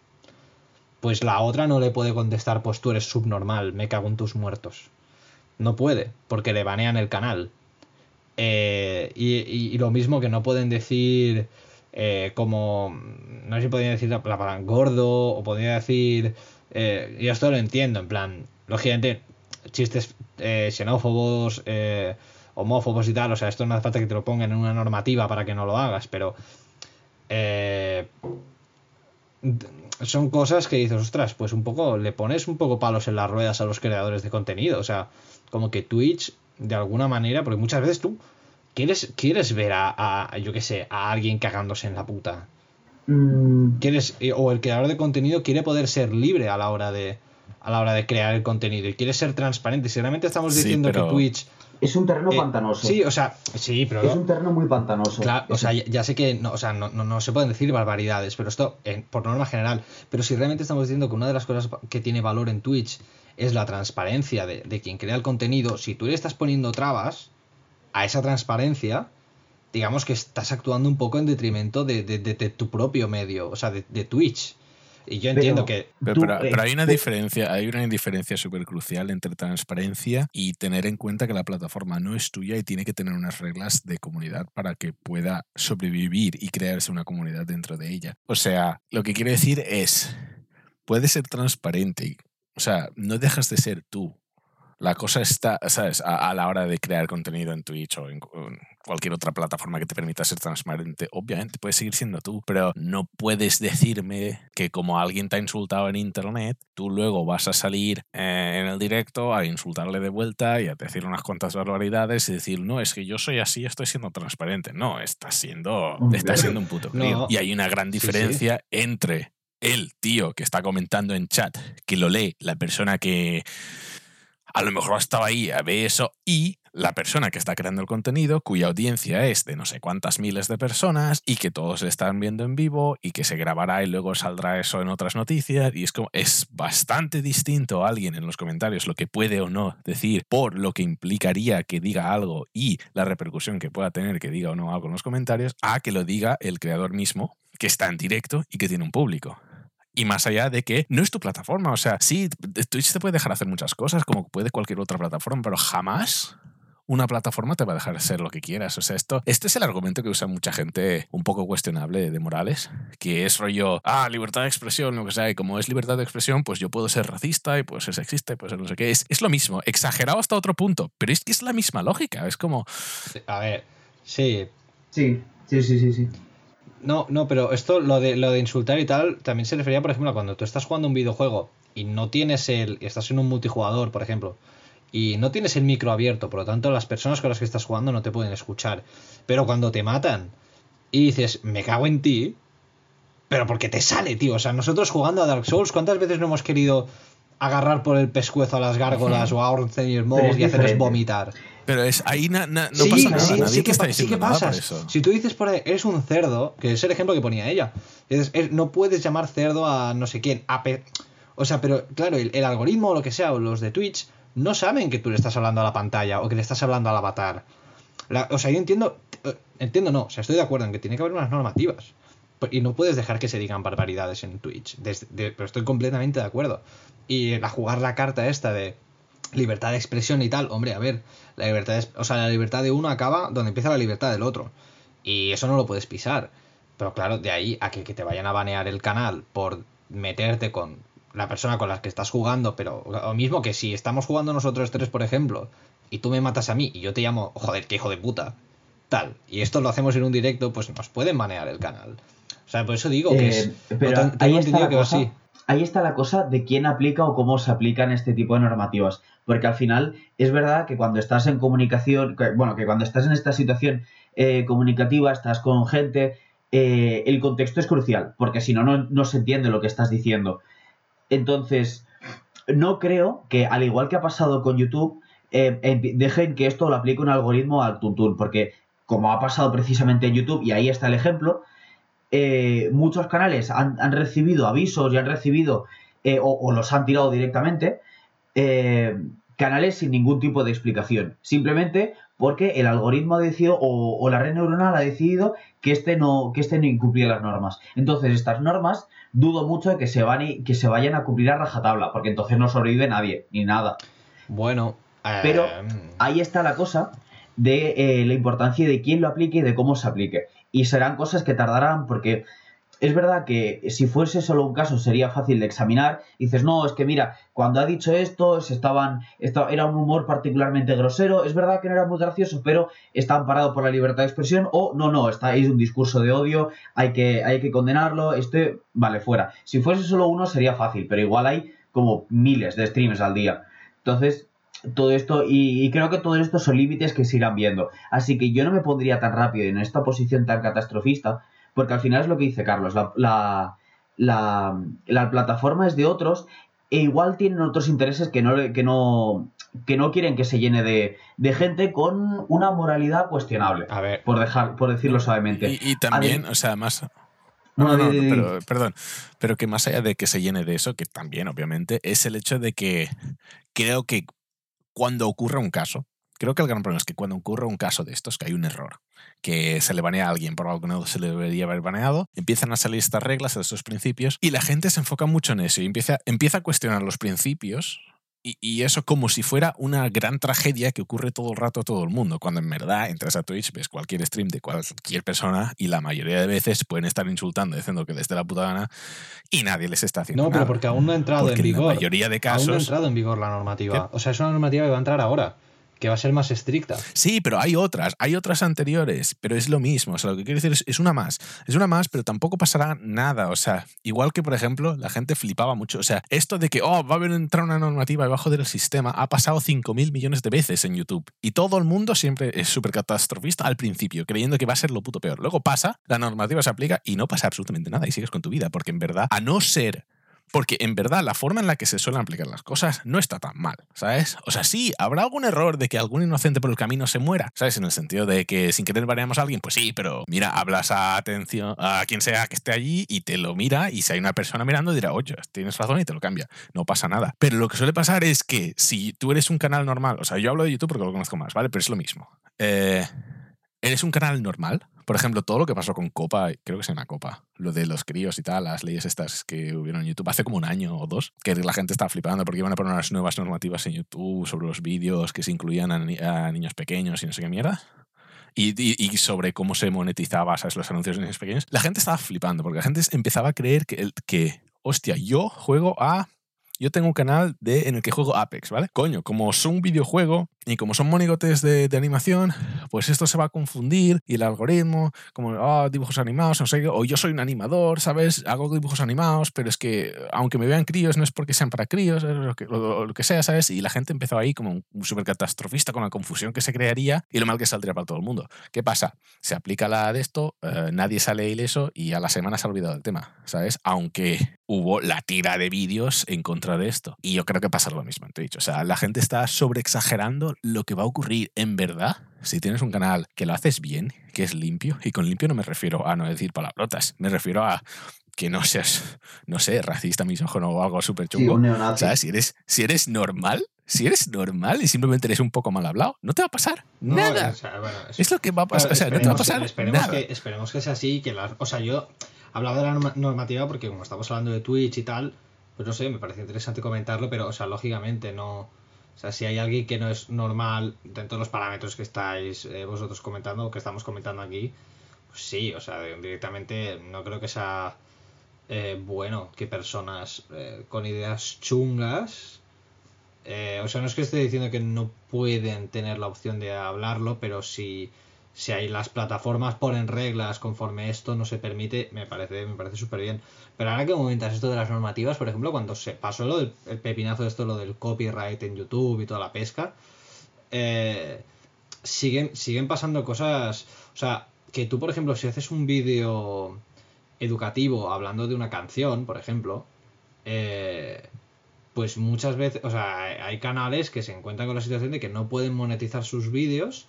pues la otra no le puede contestar, pues tú eres subnormal, me cago en tus muertos. No puede, porque le banean el canal. Eh, y, y- lo mismo que no pueden decir eh, como, no sé si podrían decir la, la palabra gordo o podría decir, eh, y esto lo entiendo, en plan, lógicamente, chistes eh, xenófobos, eh, homófobos y tal, o sea, esto no hace falta que te lo pongan en una normativa para que no lo hagas, pero... eh, son cosas que dices, ostras, pues un poco, le pones un poco palos en las ruedas a los creadores de contenido. O sea, como que Twitch, de alguna manera, porque muchas veces tú quieres, quieres ver a, a- yo qué sé, a alguien cagándose en la puta. Mm, Quieres, o el creador de contenido quiere poder ser libre a la hora de a la hora de crear el contenido y quiere ser transparente. Si realmente estamos Sí, diciendo pero- que Twitch. Es un terreno eh, pantanoso. Sí, o sea, sí, pero. es un terreno muy pantanoso. Claro, o sea, ya, ya sé que no, o sea, no, no, no se pueden decir barbaridades, pero esto en- por norma general. Pero si realmente estamos diciendo que una de las cosas que tiene valor en Twitch es la transparencia de, de quien crea el contenido, si tú le estás poniendo trabas a esa transparencia, digamos que estás actuando un poco en detrimento de, de- de- de tu propio medio, o sea, de, de Twitch. Y yo entiendo Pero- que. Pero, pero- pero hay una tú- diferencia, hay una diferencia súper crucial entre transparencia y tener en cuenta que la plataforma no es tuya y tiene que tener unas reglas de comunidad para que pueda sobrevivir y crearse una comunidad dentro de ella. O sea, lo que quiero decir es, puedes ser transparente, o sea, no dejas de ser tú. La cosa está, ¿sabes? A, a la hora de crear contenido en Twitch o en, en cualquier otra plataforma que te permita ser transparente, obviamente puedes seguir siendo tú, pero no puedes decirme que como alguien te ha insultado en internet, tú luego vas a salir eh, en el directo a insultarle de vuelta y a decir unas cuantas barbaridades y decir, no, es que yo soy así, estoy siendo transparente. No, estás siendo, estás siendo un puto No. crío. Y hay una gran Sí, sí. diferencia entre el tío que está comentando en chat, que lo lee la persona que a lo mejor estaba ahí a ver eso y la persona que está creando el contenido cuya audiencia es de no sé cuántas miles de personas y que todos están viendo en vivo y que se grabará y luego saldrá eso en otras noticias y es como es bastante distinto a alguien en los comentarios lo que puede o no decir por lo que implicaría que diga algo y la repercusión que pueda tener que diga o no algo en los comentarios a que lo diga el creador mismo que está en directo y que tiene un público. Y más allá de que no es tu plataforma. O sea, sí, Twitch te puede dejar hacer muchas cosas como puede cualquier otra plataforma, pero jamás una plataforma te va a dejar hacer lo que quieras. O sea, esto, este es el argumento que usa mucha gente un poco cuestionable de Morales, que es rollo, ah, libertad de expresión, lo que sea, y como es libertad de expresión, pues yo puedo ser racista y puedo ser sexista y puedo no sé qué. Es, es lo mismo, exagerado hasta otro punto, pero es que es la misma lógica. Es como, A ver. Sí, sí, sí, sí, sí. No, no, pero esto, lo de, lo de insultar y tal, también se refería, por ejemplo, a cuando tú estás jugando un videojuego y no tienes el. estás en un multijugador, por ejemplo, y no tienes el micro abierto, por lo tanto, las personas con las que estás jugando no te pueden escuchar. Pero cuando te matan y dices, me cago en ti, pero porque te sale, tío. O sea, nosotros jugando a Dark Souls, ¿cuántas veces no hemos querido agarrar por el pescuezo a las gárgolas o a es y hacerles vomitar? Pero es ahí na- na- no sí, pasa nada, sí, nadie sí te que, está pa- sí diciendo que nada por pasas. eso. Si tú dices por ahí, eres un cerdo, que es el ejemplo que ponía ella, es- es- no puedes llamar cerdo a no sé quién. a pe- o sea, pero claro, el, el algoritmo o lo que sea, o los de Twitch, no saben que tú le estás hablando a la pantalla o que le estás hablando al avatar. La- o sea, yo entiendo, eh, entiendo no, o sea, estoy de acuerdo en que tiene que haber unas normativas. Y no puedes dejar que se digan barbaridades en Twitch. desde- de- pero estoy completamente de acuerdo. Y la jugar la carta esta de libertad de expresión y tal, hombre, a ver, la libertad, es- o sea, la libertad de uno acaba donde empieza la libertad del otro. Y eso no lo puedes pisar. Pero claro, de ahí a que, que te vayan a banear el canal por meterte con la persona con la que estás jugando, pero lo mismo que si estamos jugando nosotros tres, por ejemplo, y tú me matas a mí y yo te llamo, joder, qué hijo de puta, tal, y esto lo hacemos en un directo, pues nos pueden banear el canal. O sea, por eso digo que es... Eh, pero no, tengo ahí entendido que va así. Ahí está la cosa de quién aplica o cómo se aplican este tipo de normativas. Porque al final es verdad que cuando estás en comunicación, bueno, que cuando estás en esta situación eh, comunicativa, estás con gente, eh, el contexto es crucial, porque si no, no, se entiende lo que estás diciendo. Entonces, no creo que, al igual que ha pasado con YouTube, eh, empi- dejen que esto lo aplique un algoritmo al tuntún, porque como ha pasado precisamente en YouTube, y ahí está el ejemplo, eh, muchos canales han, han recibido avisos y han recibido, eh, o, o los han tirado directamente, eh, canales sin ningún tipo de explicación. Simplemente porque el algoritmo ha decidido, o, o la red neuronal ha decidido que este no, que este no incumplía las normas. Entonces, estas normas dudo mucho de que se, van y- que se vayan a cumplir a rajatabla, porque entonces no sobrevive nadie, ni nada. Bueno, eh, Pero ahí está la cosa de eh, la importancia de quién lo aplique y de cómo se aplique. Y serán cosas que tardarán porque es verdad que si fuese solo un caso sería fácil de examinar. Dices, no, es que mira, cuando ha dicho esto, se estaban, esta- era un humor particularmente grosero. Es verdad que no era muy gracioso, pero está amparado por la libertad de expresión. O no, no, está es un discurso de odio, hay que, hay que condenarlo. Este, vale, fuera. Si fuese solo uno sería fácil, pero igual hay como miles de streams al día. Entonces, todo esto, y, y creo que todo esto son límites que se irán viendo. Así que yo no me pondría tan rápido en esta posición tan catastrofista, porque al final es lo que dice Carlos, la, la, la, la plataforma es de otros e igual tienen otros intereses que no, que no, que no quieren que se llene de, de gente con una moralidad cuestionable, a ver, por, dejar, por decirlo suavemente. Y, y también, o sea, más... No, No, no, pero, perdón. Pero que más allá de que se llene de eso, que también, obviamente, es el hecho de que creo que cuando ocurra un caso, creo que el gran problema es que cuando ocurre un caso de estos, que hay un error, que se le banea a alguien por algo que no se le debería haber baneado, empiezan a salir estas reglas, estos principios, y la gente se enfoca mucho en eso y empieza, empieza a cuestionar los principios y, eso como si fuera una gran tragedia que ocurre todo el rato a todo el mundo, cuando en verdad entras a Twitch, ves cualquier stream de cualquier persona y la mayoría de veces pueden estar insultando, diciendo que les dé la puta gana y nadie les está haciendo nada. No, pero porque aún no ha entrado en vigor. En la mayoría de casos. Aún no ha entrado en vigor la normativa. O sea, es una normativa que va a entrar ahora que va a ser más estricta. Sí, pero hay otras, hay otras anteriores, pero es lo mismo. O sea, lo que quiero decir es, es una más. Es una más, pero tampoco pasará nada. O sea, igual que, por ejemplo, la gente flipaba mucho. O sea, esto de que, oh, va a entrar una normativa debajo del sistema ha pasado 5.000 millones de veces en YouTube. Y todo el mundo siempre es súper catastrofista al principio, creyendo que va a ser lo puto peor. Luego pasa, la normativa se aplica y no pasa absolutamente nada y sigues con tu vida, porque en verdad, a no ser porque en verdad la forma en la que se suelen aplicar las cosas no está tan mal, ¿sabes? O sea, sí, habrá algún error de que algún inocente por el camino se muera, ¿sabes? En el sentido de que sin querer variamos a alguien, pues sí, pero mira, hablas a atención a quien sea que esté allí y te lo mira y si hay una persona mirando dirá, oye, tienes razón y te lo cambia. No pasa nada. Pero lo que suele pasar es que si tú eres un canal normal, o sea, yo hablo de YouTube porque lo conozco más, ¿vale? Pero es lo mismo. Eh, eres un canal normal, por ejemplo, todo lo que pasó con Copa, creo que se llama Copa, lo de los críos y tal, las leyes estas que hubieron en YouTube hace como un año o dos, que la gente estaba flipando porque iban a poner unas nuevas normativas en YouTube sobre los vídeos que se incluían a, niños pequeños y no sé qué mierda. Y, sobre cómo se monetizaba ¿sabes? los anuncios de niños pequeños, la gente estaba flipando porque la gente empezaba a creer que, que hostia, yo juego a yo tengo un canal de, en el que juego Apex, ¿vale? Coño, como son un videojuego y como son monigotes de, animación, pues esto se va a confundir y el algoritmo, como oh, dibujos animados, o yo soy un animador, ¿sabes? Hago dibujos animados, pero es que aunque me vean críos, no es porque sean para críos, lo que, lo, que sea, ¿sabes? Y la gente empezó ahí como un súper catastrofista con la confusión que se crearía y lo mal que saldría para todo el mundo. ¿Qué pasa? Se aplica la de esto, eh, nadie sale ileso y a la semana se ha olvidado el tema, ¿sabes? Aunque hubo la tira de vídeos en contra de esto. Y yo creo que pasa lo mismo, he dicho. O sea, la gente está sobreexagerando lo que va a ocurrir en verdad. Si tienes un canal que lo haces bien, que es limpio, y con limpio no me refiero a no decir palabrotas, me refiero a que no seas, no sé, racista, misógino o algo súper chungo. o sea, si eres, si eres normal, si eres normal y simplemente eres un poco mal hablado, no te va a pasar nada. es, lo que va a pasar. o sea, no te va a pasar esperemos Que, esperemos que sea así, que la, o sea, yo hablaba de la normativa porque como estamos hablando de Twitch y tal, pues no sé, me parece interesante comentarlo, pero, o sea, lógicamente no... O sea, si hay alguien que no es normal dentro de los parámetros que estáis eh, vosotros comentando que estamos comentando aquí, pues sí, o sea, directamente no creo que sea eh, bueno que personas eh, con ideas chungas, o sea, no es que esté diciendo que no pueden tener la opción de hablarlo, pero si si hay las plataformas ponen reglas conforme esto no se permite, me parece, me parece súper bien. Pero ahora que comentas esto de las normativas, por ejemplo, cuando se pasó lo del el pepinazo de esto, lo del copyright en YouTube y toda la pesca, eh, siguen, siguen pasando cosas. O sea, que tú, por ejemplo, si haces un vídeo educativo hablando de una canción, por ejemplo, eh, pues muchas veces, o sea, hay canales que se encuentran con la situación de que no pueden monetizar sus vídeos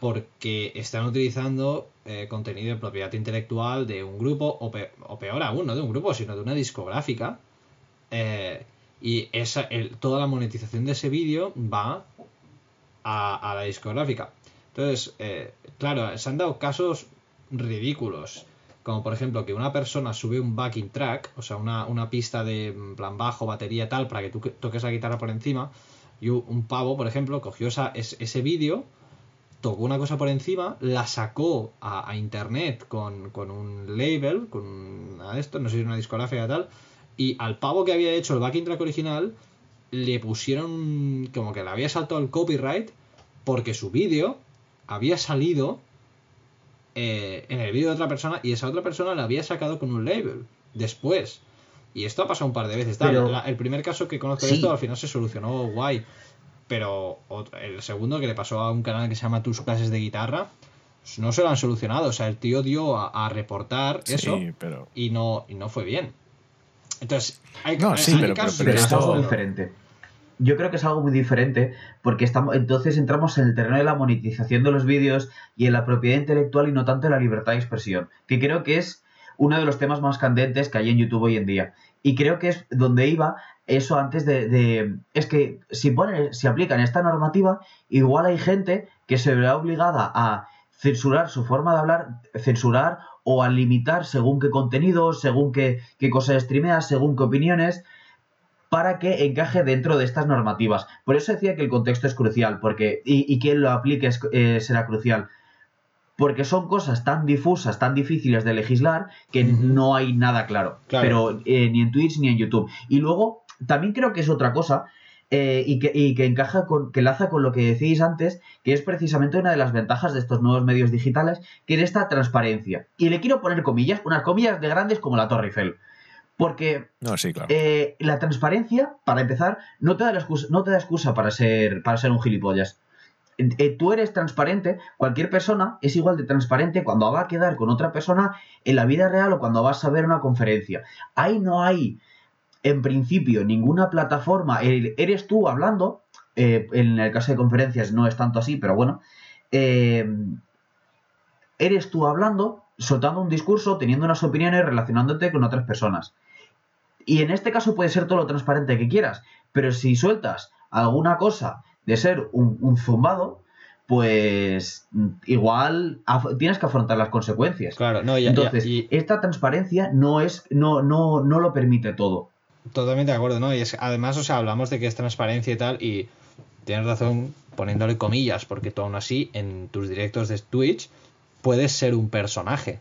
porque están utilizando eh, contenido de propiedad intelectual de un grupo, o, peor aún, no de un grupo, sino de una discográfica. Eh, y esa, toda la monetización de ese vídeo va a, la discográfica. Entonces, eh, claro, se han dado casos ridículos. Como por ejemplo que una persona sube un backing track, o sea, una, pista de plan bajo, batería tal, para que tú toques la guitarra por encima. Y un pavo, por ejemplo, cogió esa, ese vídeo tocó una cosa por encima, la sacó a, internet con, un label, con esto, no sé si una discografía tal, y al pavo que había hecho el backing track original le pusieron como que le había saltado el copyright porque su vídeo había salido eh, en el vídeo de otra persona y esa otra persona la había sacado con un label después. Y esto ha pasado un par de veces. el primer caso que conozco de esto al final se solucionó guay. Pero el segundo que le pasó a un canal que se llama Tus clases de guitarra, no se lo han solucionado. O sea, el tío dio a, reportar eso y, no, y no fue bien. Entonces, hay, no, sí, pero, es algo diferente. Yo creo que es algo muy diferente porque estamos, entonces entramos en el terreno de la monetización de los vídeos y en la propiedad intelectual y no tanto en la libertad de expresión, que creo que es uno de los temas más candentes que hay en YouTube hoy en día. Y creo que es donde iba eso antes de, de- es que si ponen, si aplican esta normativa, igual hay gente que se verá obligada a censurar su forma de hablar, censurar o a limitar según qué contenidos, según qué, qué cosas streameas, según qué opiniones, para que encaje dentro de estas normativas. Por eso decía que el contexto es crucial, porque, y, y que lo aplique es- eh, será crucial. Porque son cosas tan difusas, tan difíciles de legislar, que no hay nada claro. Claro. Pero eh, ni en Twitch ni en YouTube. Y luego, también creo que es otra cosa, eh, y, que, y que encaja con, que enlaza con lo que decíais antes, que es precisamente una de las ventajas de estos nuevos medios digitales, que es esta transparencia. Y le quiero poner comillas, unas comillas de grandes como la Torre Eiffel. Porque No, sí, claro. eh, la transparencia, para empezar, no te da, la excusa, no te da excusa para ser, para ser un gilipollas. Eh, tú eres transparente, cualquier persona es igual de transparente cuando va a quedar con otra persona en la vida real o cuando vas a ver una conferencia. Ahí no hay, en principio, ninguna plataforma. Eres tú hablando, eh, en el caso de conferencias no es tanto así, pero bueno. eh, eres tú hablando, soltando un discurso, teniendo unas opiniones, relacionándote con otras personas. Y en este caso puede ser todo lo transparente que quieras, pero si sueltas alguna cosa de ser un, un zumbado, pues igual tienes que afrontar las consecuencias. Claro, no, ya, ya, Entonces, y esta transparencia no es, no, no, no lo permite todo. Totalmente de acuerdo, ¿no? Y es, además, o sea, hablamos de que es transparencia y tal, y tienes razón poniéndole comillas, porque tú aún así, en tus directos de Twitch, puedes ser un personaje.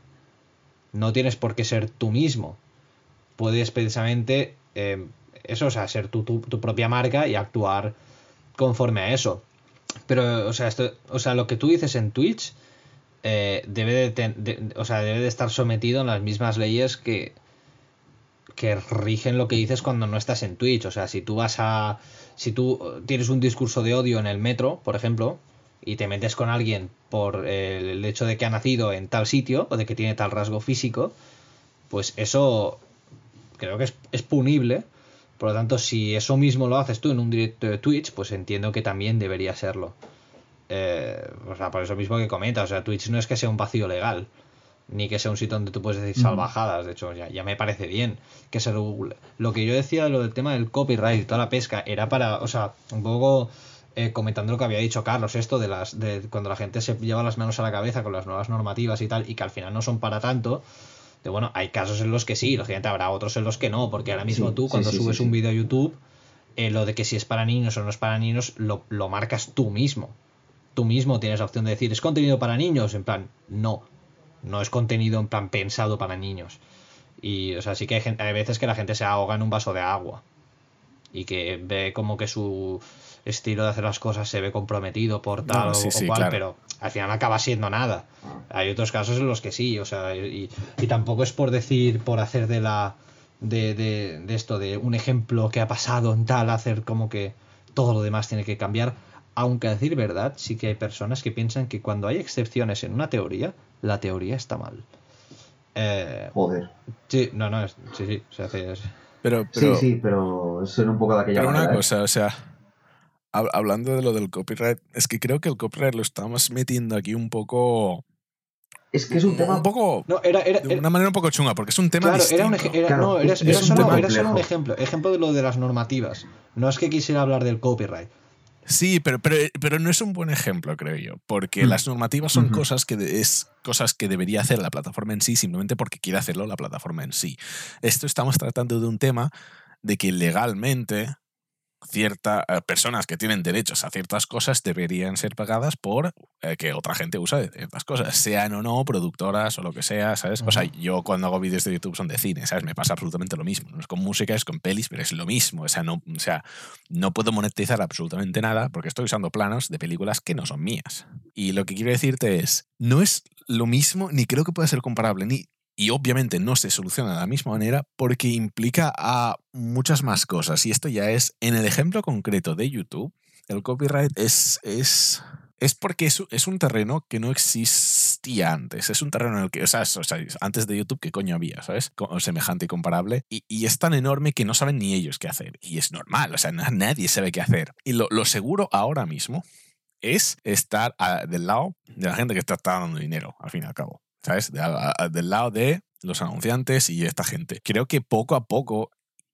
No tienes por qué ser tú mismo. Puedes precisamente, eh, eso, o sea, ser tu, propia marca y actuar conforme a eso. Pero, o sea, esto, o sea, lo que tú dices en Twitch eh, debe de, de- estar sometido a las mismas leyes que, que rigen lo que dices cuando no estás en Twitch. O sea, si tú vas a. Si tú tienes un discurso de odio en el metro, por ejemplo, y te metes con alguien por el hecho de que ha nacido en tal sitio o de que tiene tal rasgo físico, pues eso creo que es, es punible. Por lo tanto, si eso mismo lo haces tú en un directo de Twitch, pues entiendo que también debería serlo. Eh, o sea, por eso mismo que comenta, o sea, Twitch no es que sea un vacío legal, ni que sea un sitio donde tú puedes decir salvajadas, de hecho, ya, ya me parece bien que se regule. Lo que yo decía de lo del tema del copyright y toda la pesca era para, o sea, un poco eh, comentando lo que había dicho Carlos, esto de las de cuando la gente se lleva las manos a la cabeza con las nuevas normativas y tal, y que al final no son para tanto. De bueno, hay casos en los que sí, lógicamente habrá otros en los que no, porque ahora mismo Sí, tú cuando sí, sí, subes un vídeo a YouTube, eh, lo de que si es para niños o no es para niños, lo, lo marcas tú mismo. Tú mismo tienes la opción de decir, ¿es contenido para niños? En plan, no. No es contenido en plan pensado para niños. Y, o sea, sí que hay, gen- hay veces que la gente se ahoga en un vaso de agua. Y que ve como que su estilo de hacer las cosas se ve comprometido por tal No, o, sí, o sí, cual, claro. pero al final acaba siendo nada. Hay otros casos en los que sí, o sea, y, y tampoco es por decir, por hacer de la. De, de, de esto, de un ejemplo que ha pasado en tal, hacer como que todo lo demás tiene que cambiar. Aunque a decir verdad, sí que hay personas que piensan que cuando hay excepciones en una teoría, la teoría está mal. Eh, Joder. sí, no, no, es- sí, sí, se hace. es- Pero, pero, sí, sí, pero suena un poco de aquella pero una ¿eh? cosa, o sea, hab- hablando de lo del copyright, es que creo que el copyright lo estamos metiendo aquí un poco. Es que es un tema... Un poco. No, era, era, de era- una manera un poco chunga, porque es un tema claro, era un, distinto. ej- era- Claro, no, era, es- era es un solo, un ejemplo, ejemplo de lo de las normativas. No es que quisiera hablar del copyright. Sí, pero, pero, pero no es un buen ejemplo, creo yo, porque Mm. las normativas son cosas que de- es cosas que debería hacer la plataforma en sí, simplemente porque quiere hacerlo la plataforma en sí. Esto estamos tratando de un tema de que legalmente ciertas personas que tienen derechos a ciertas cosas deberían ser pagadas por eh, que otra gente use ciertas cosas, sean o no productoras o lo que sea, ¿sabes? O sea, yo cuando hago vídeos de YouTube son de cine, ¿sabes? Me pasa absolutamente lo mismo. No es con música, es con pelis, pero es lo mismo. O sea, no, o sea, no puedo monetizar absolutamente nada porque estoy usando planos de películas que no son mías. Y lo que quiero decirte es, no es lo mismo, ni creo que pueda ser comparable, ni y obviamente no se soluciona de la misma manera porque implica a muchas más cosas. Y esto ya es, en el ejemplo concreto de YouTube, el copyright es, es, es porque es, es un terreno que no existía antes. Es un terreno en el que, o sea, antes de YouTube, ¿qué coño había? ¿Sabes? Semejante y comparable. Y, y es tan enorme que no saben ni ellos qué hacer. Y es normal, o sea, na- nadie sabe qué hacer. Y lo, lo seguro ahora mismo es estar a- del lado de la gente que está, está dando dinero, al fin y al cabo. ¿Sabes? De- a- a- del lado de los anunciantes y esta gente. Creo que poco a poco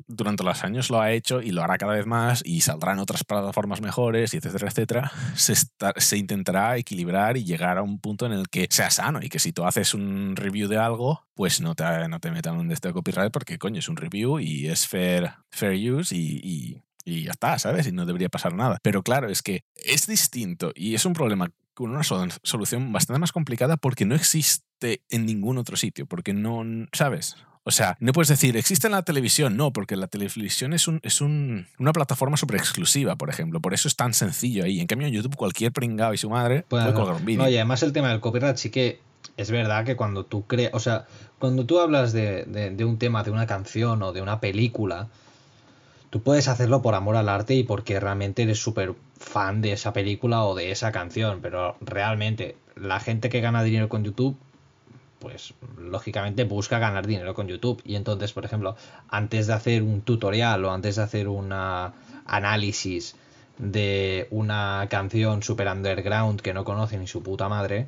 durante los años lo ha hecho y lo hará cada vez más y saldrán otras plataformas mejores, y etcétera, etcétera, se, se intentará equilibrar y llegar a un punto en el que sea sano y que si tú haces un review de algo, pues no te, no te metan un de copyright porque coño, es un review y es fair, fair use y, y ya está, ¿sabes? Y no debería pasar nada. Pero claro, es que es distinto y es un problema con una solución bastante más complicada porque no existe en ningún otro sitio, porque no, ¿sabes? O sea, no puedes decir, existe en la televisión, no, porque la televisión es, un, es un, una plataforma súper exclusiva, por ejemplo. Por eso es tan sencillo ahí. En cambio, en YouTube, cualquier pringado y su madre puede colgar un vídeo. Y además el tema del copyright sí que es verdad que cuando tú creas, o sea, cuando tú hablas de, de, un tema, de una canción o de una película, tú puedes hacerlo por amor al arte y porque realmente eres súper fan de esa película o de esa canción, pero realmente la gente que gana dinero con YouTube pues lógicamente busca ganar dinero con YouTube. Y entonces, por ejemplo, antes de hacer un tutorial o antes de hacer un análisis de una canción super underground que no conoce ni su puta madre,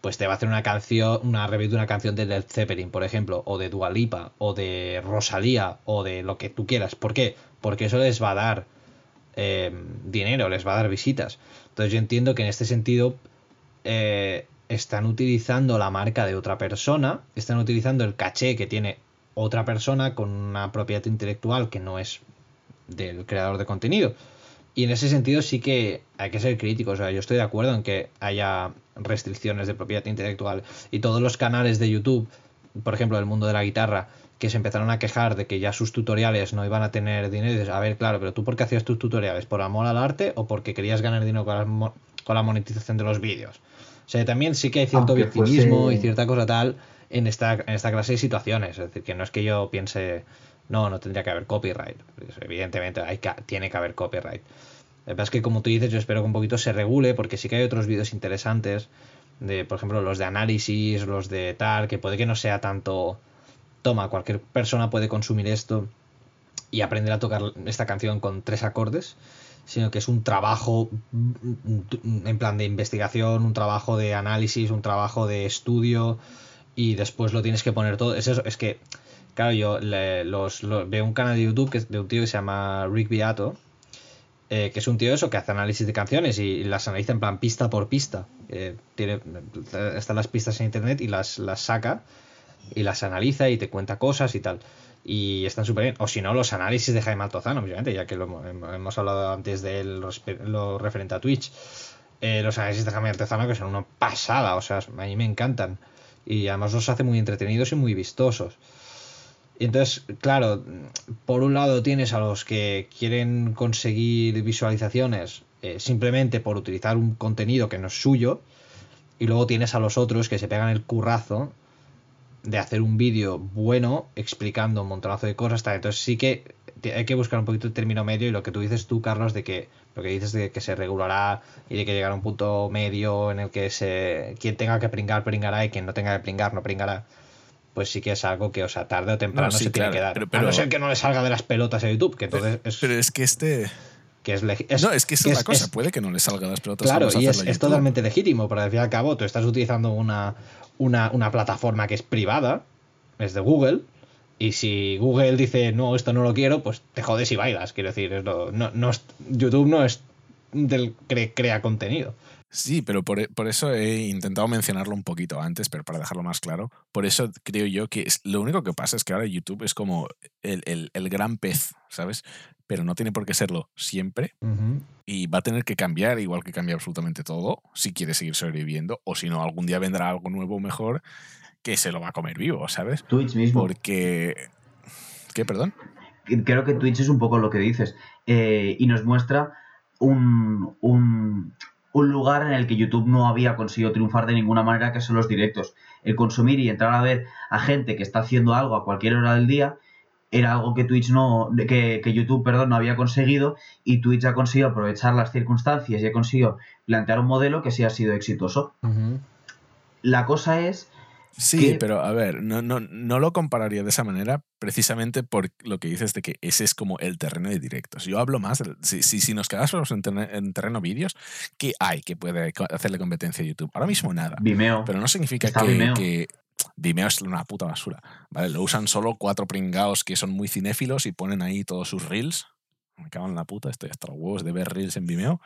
pues te va a hacer una canción, una review de una canción de Led Zeppelin, por ejemplo, o de Dua Lipa, o de Rosalía, o de lo que tú quieras. ¿Por qué? Porque eso les va a dar eh, dinero, les va a dar visitas. Entonces yo entiendo que en este sentido eh, están utilizando la marca de otra persona, están utilizando el caché que tiene otra persona con una propiedad intelectual que no es del creador de contenido. Y en ese sentido sí que hay que ser críticos. O sea, yo estoy de acuerdo en que haya restricciones de propiedad intelectual. Y todos los canales de YouTube, por ejemplo, del mundo de la guitarra, que se empezaron a quejar de que ya sus tutoriales no iban a tener dinero. Y dices, a ver, claro, pero tú por qué hacías tus tutoriales? ¿Por amor al arte o porque querías ganar dinero con la monetización de los vídeos? O sea, también sí que hay cierto victimismo y cierta cosa tal en esta, en esta clase de situaciones. Es decir, que no es que yo piense, no, no tendría que haber copyright. Pues, evidentemente hay que, tiene que haber copyright. La verdad es que, como tú dices, yo espero que un poquito se regule, porque sí que hay otros vídeos interesantes, de, por ejemplo, los de análisis, los de tal, que puede que no sea tanto. Toma, cualquier persona puede consumir esto y aprender a tocar esta canción con tres acordes sino que es un trabajo en plan de investigación, un trabajo de análisis, un trabajo de estudio y después lo tienes que poner todo. Es eso, es que, claro, yo los, veo un canal de YouTube que, de un tío que se llama Rick Beato, eh, que es un tío eso que hace análisis de canciones y, las analiza en plan pista por pista. Eh, tiene, están las pistas en internet y las, las saca y las analiza y te cuenta cosas y tal y están súper bien. O si no, los análisis de Jaime Altozano, obviamente, ya que lo hemos hablado antes de lo referente a Twitch. Eh, los análisis de Jaime Altozano que son una pasada, o sea, a mí me encantan. Y además los hace muy entretenidos y muy vistosos. Y entonces, claro, por un lado tienes a los que quieren conseguir visualizaciones eh, simplemente por utilizar un contenido que no es suyo. Y luego tienes a los otros que se pegan el currazo de hacer un vídeo bueno explicando un montonazo de cosas. Entonces sí que hay que buscar un poquito el término medio y lo que tú dices tú, Carlos, de que lo que dices de que se regulará y de que llegará un punto medio en el que se quien tenga que pringar, pringará y quien no tenga que pringar, no pringará. Pues sí que es algo que, o sea, tarde o temprano se tiene que dar. Pero, a no ser que no le salga de las pelotas a YouTube, que entonces es... Pero es que este... Que es, no, es que es la cosa, puede que no le salga de las pelotas. Claro, y es, es totalmente legítimo, pero al fin y al cabo tú estás utilizando una, una, plataforma que es privada, es de Google, y si Google dice no, esto no lo quiero, pues te jodes y bailas. Quiero decir, no, YouTube no es del que crea contenido. Sí, pero por, eso he intentado mencionarlo un poquito antes, pero para dejarlo más claro. Por eso creo yo que lo único que pasa es que ahora YouTube es como el, gran pez, ¿sabes? Pero no tiene por qué serlo siempre. Y va a tener que cambiar, igual que cambia absolutamente todo, si quiere seguir sobreviviendo. O si no, algún día vendrá algo nuevo mejor que se lo va a comer vivo, ¿sabes? Twitch mismo. Porque. ¿Qué, perdón? Creo que Twitch es un poco lo que dices. Eh, y nos muestra un, un lugar en el que YouTube no había conseguido triunfar de ninguna manera, que son los directos. El consumir y entrar a ver a gente que está haciendo algo a cualquier hora del día era algo que Twitch no, que, que YouTube, perdón, no había conseguido y Twitch ha conseguido aprovechar las circunstancias y ha conseguido plantear un modelo que sí ha sido exitoso. La cosa es Sí, pero a ver, no, no, no lo compararía de esa manera precisamente por lo que dices de que ese es como el terreno de directos. Yo hablo más, si, si, si nos quedásemos en, en, terreno vídeos, ¿qué hay que puede hacerle competencia a YouTube? Ahora mismo nada. Vimeo. Pero no significa que, Vimeo es una puta basura. ¿vale? Lo usan solo cuatro pringaos que son muy cinéfilos y ponen ahí todos sus reels. Me cago en la puta, estoy hasta los huevos de ver reels en Vimeo.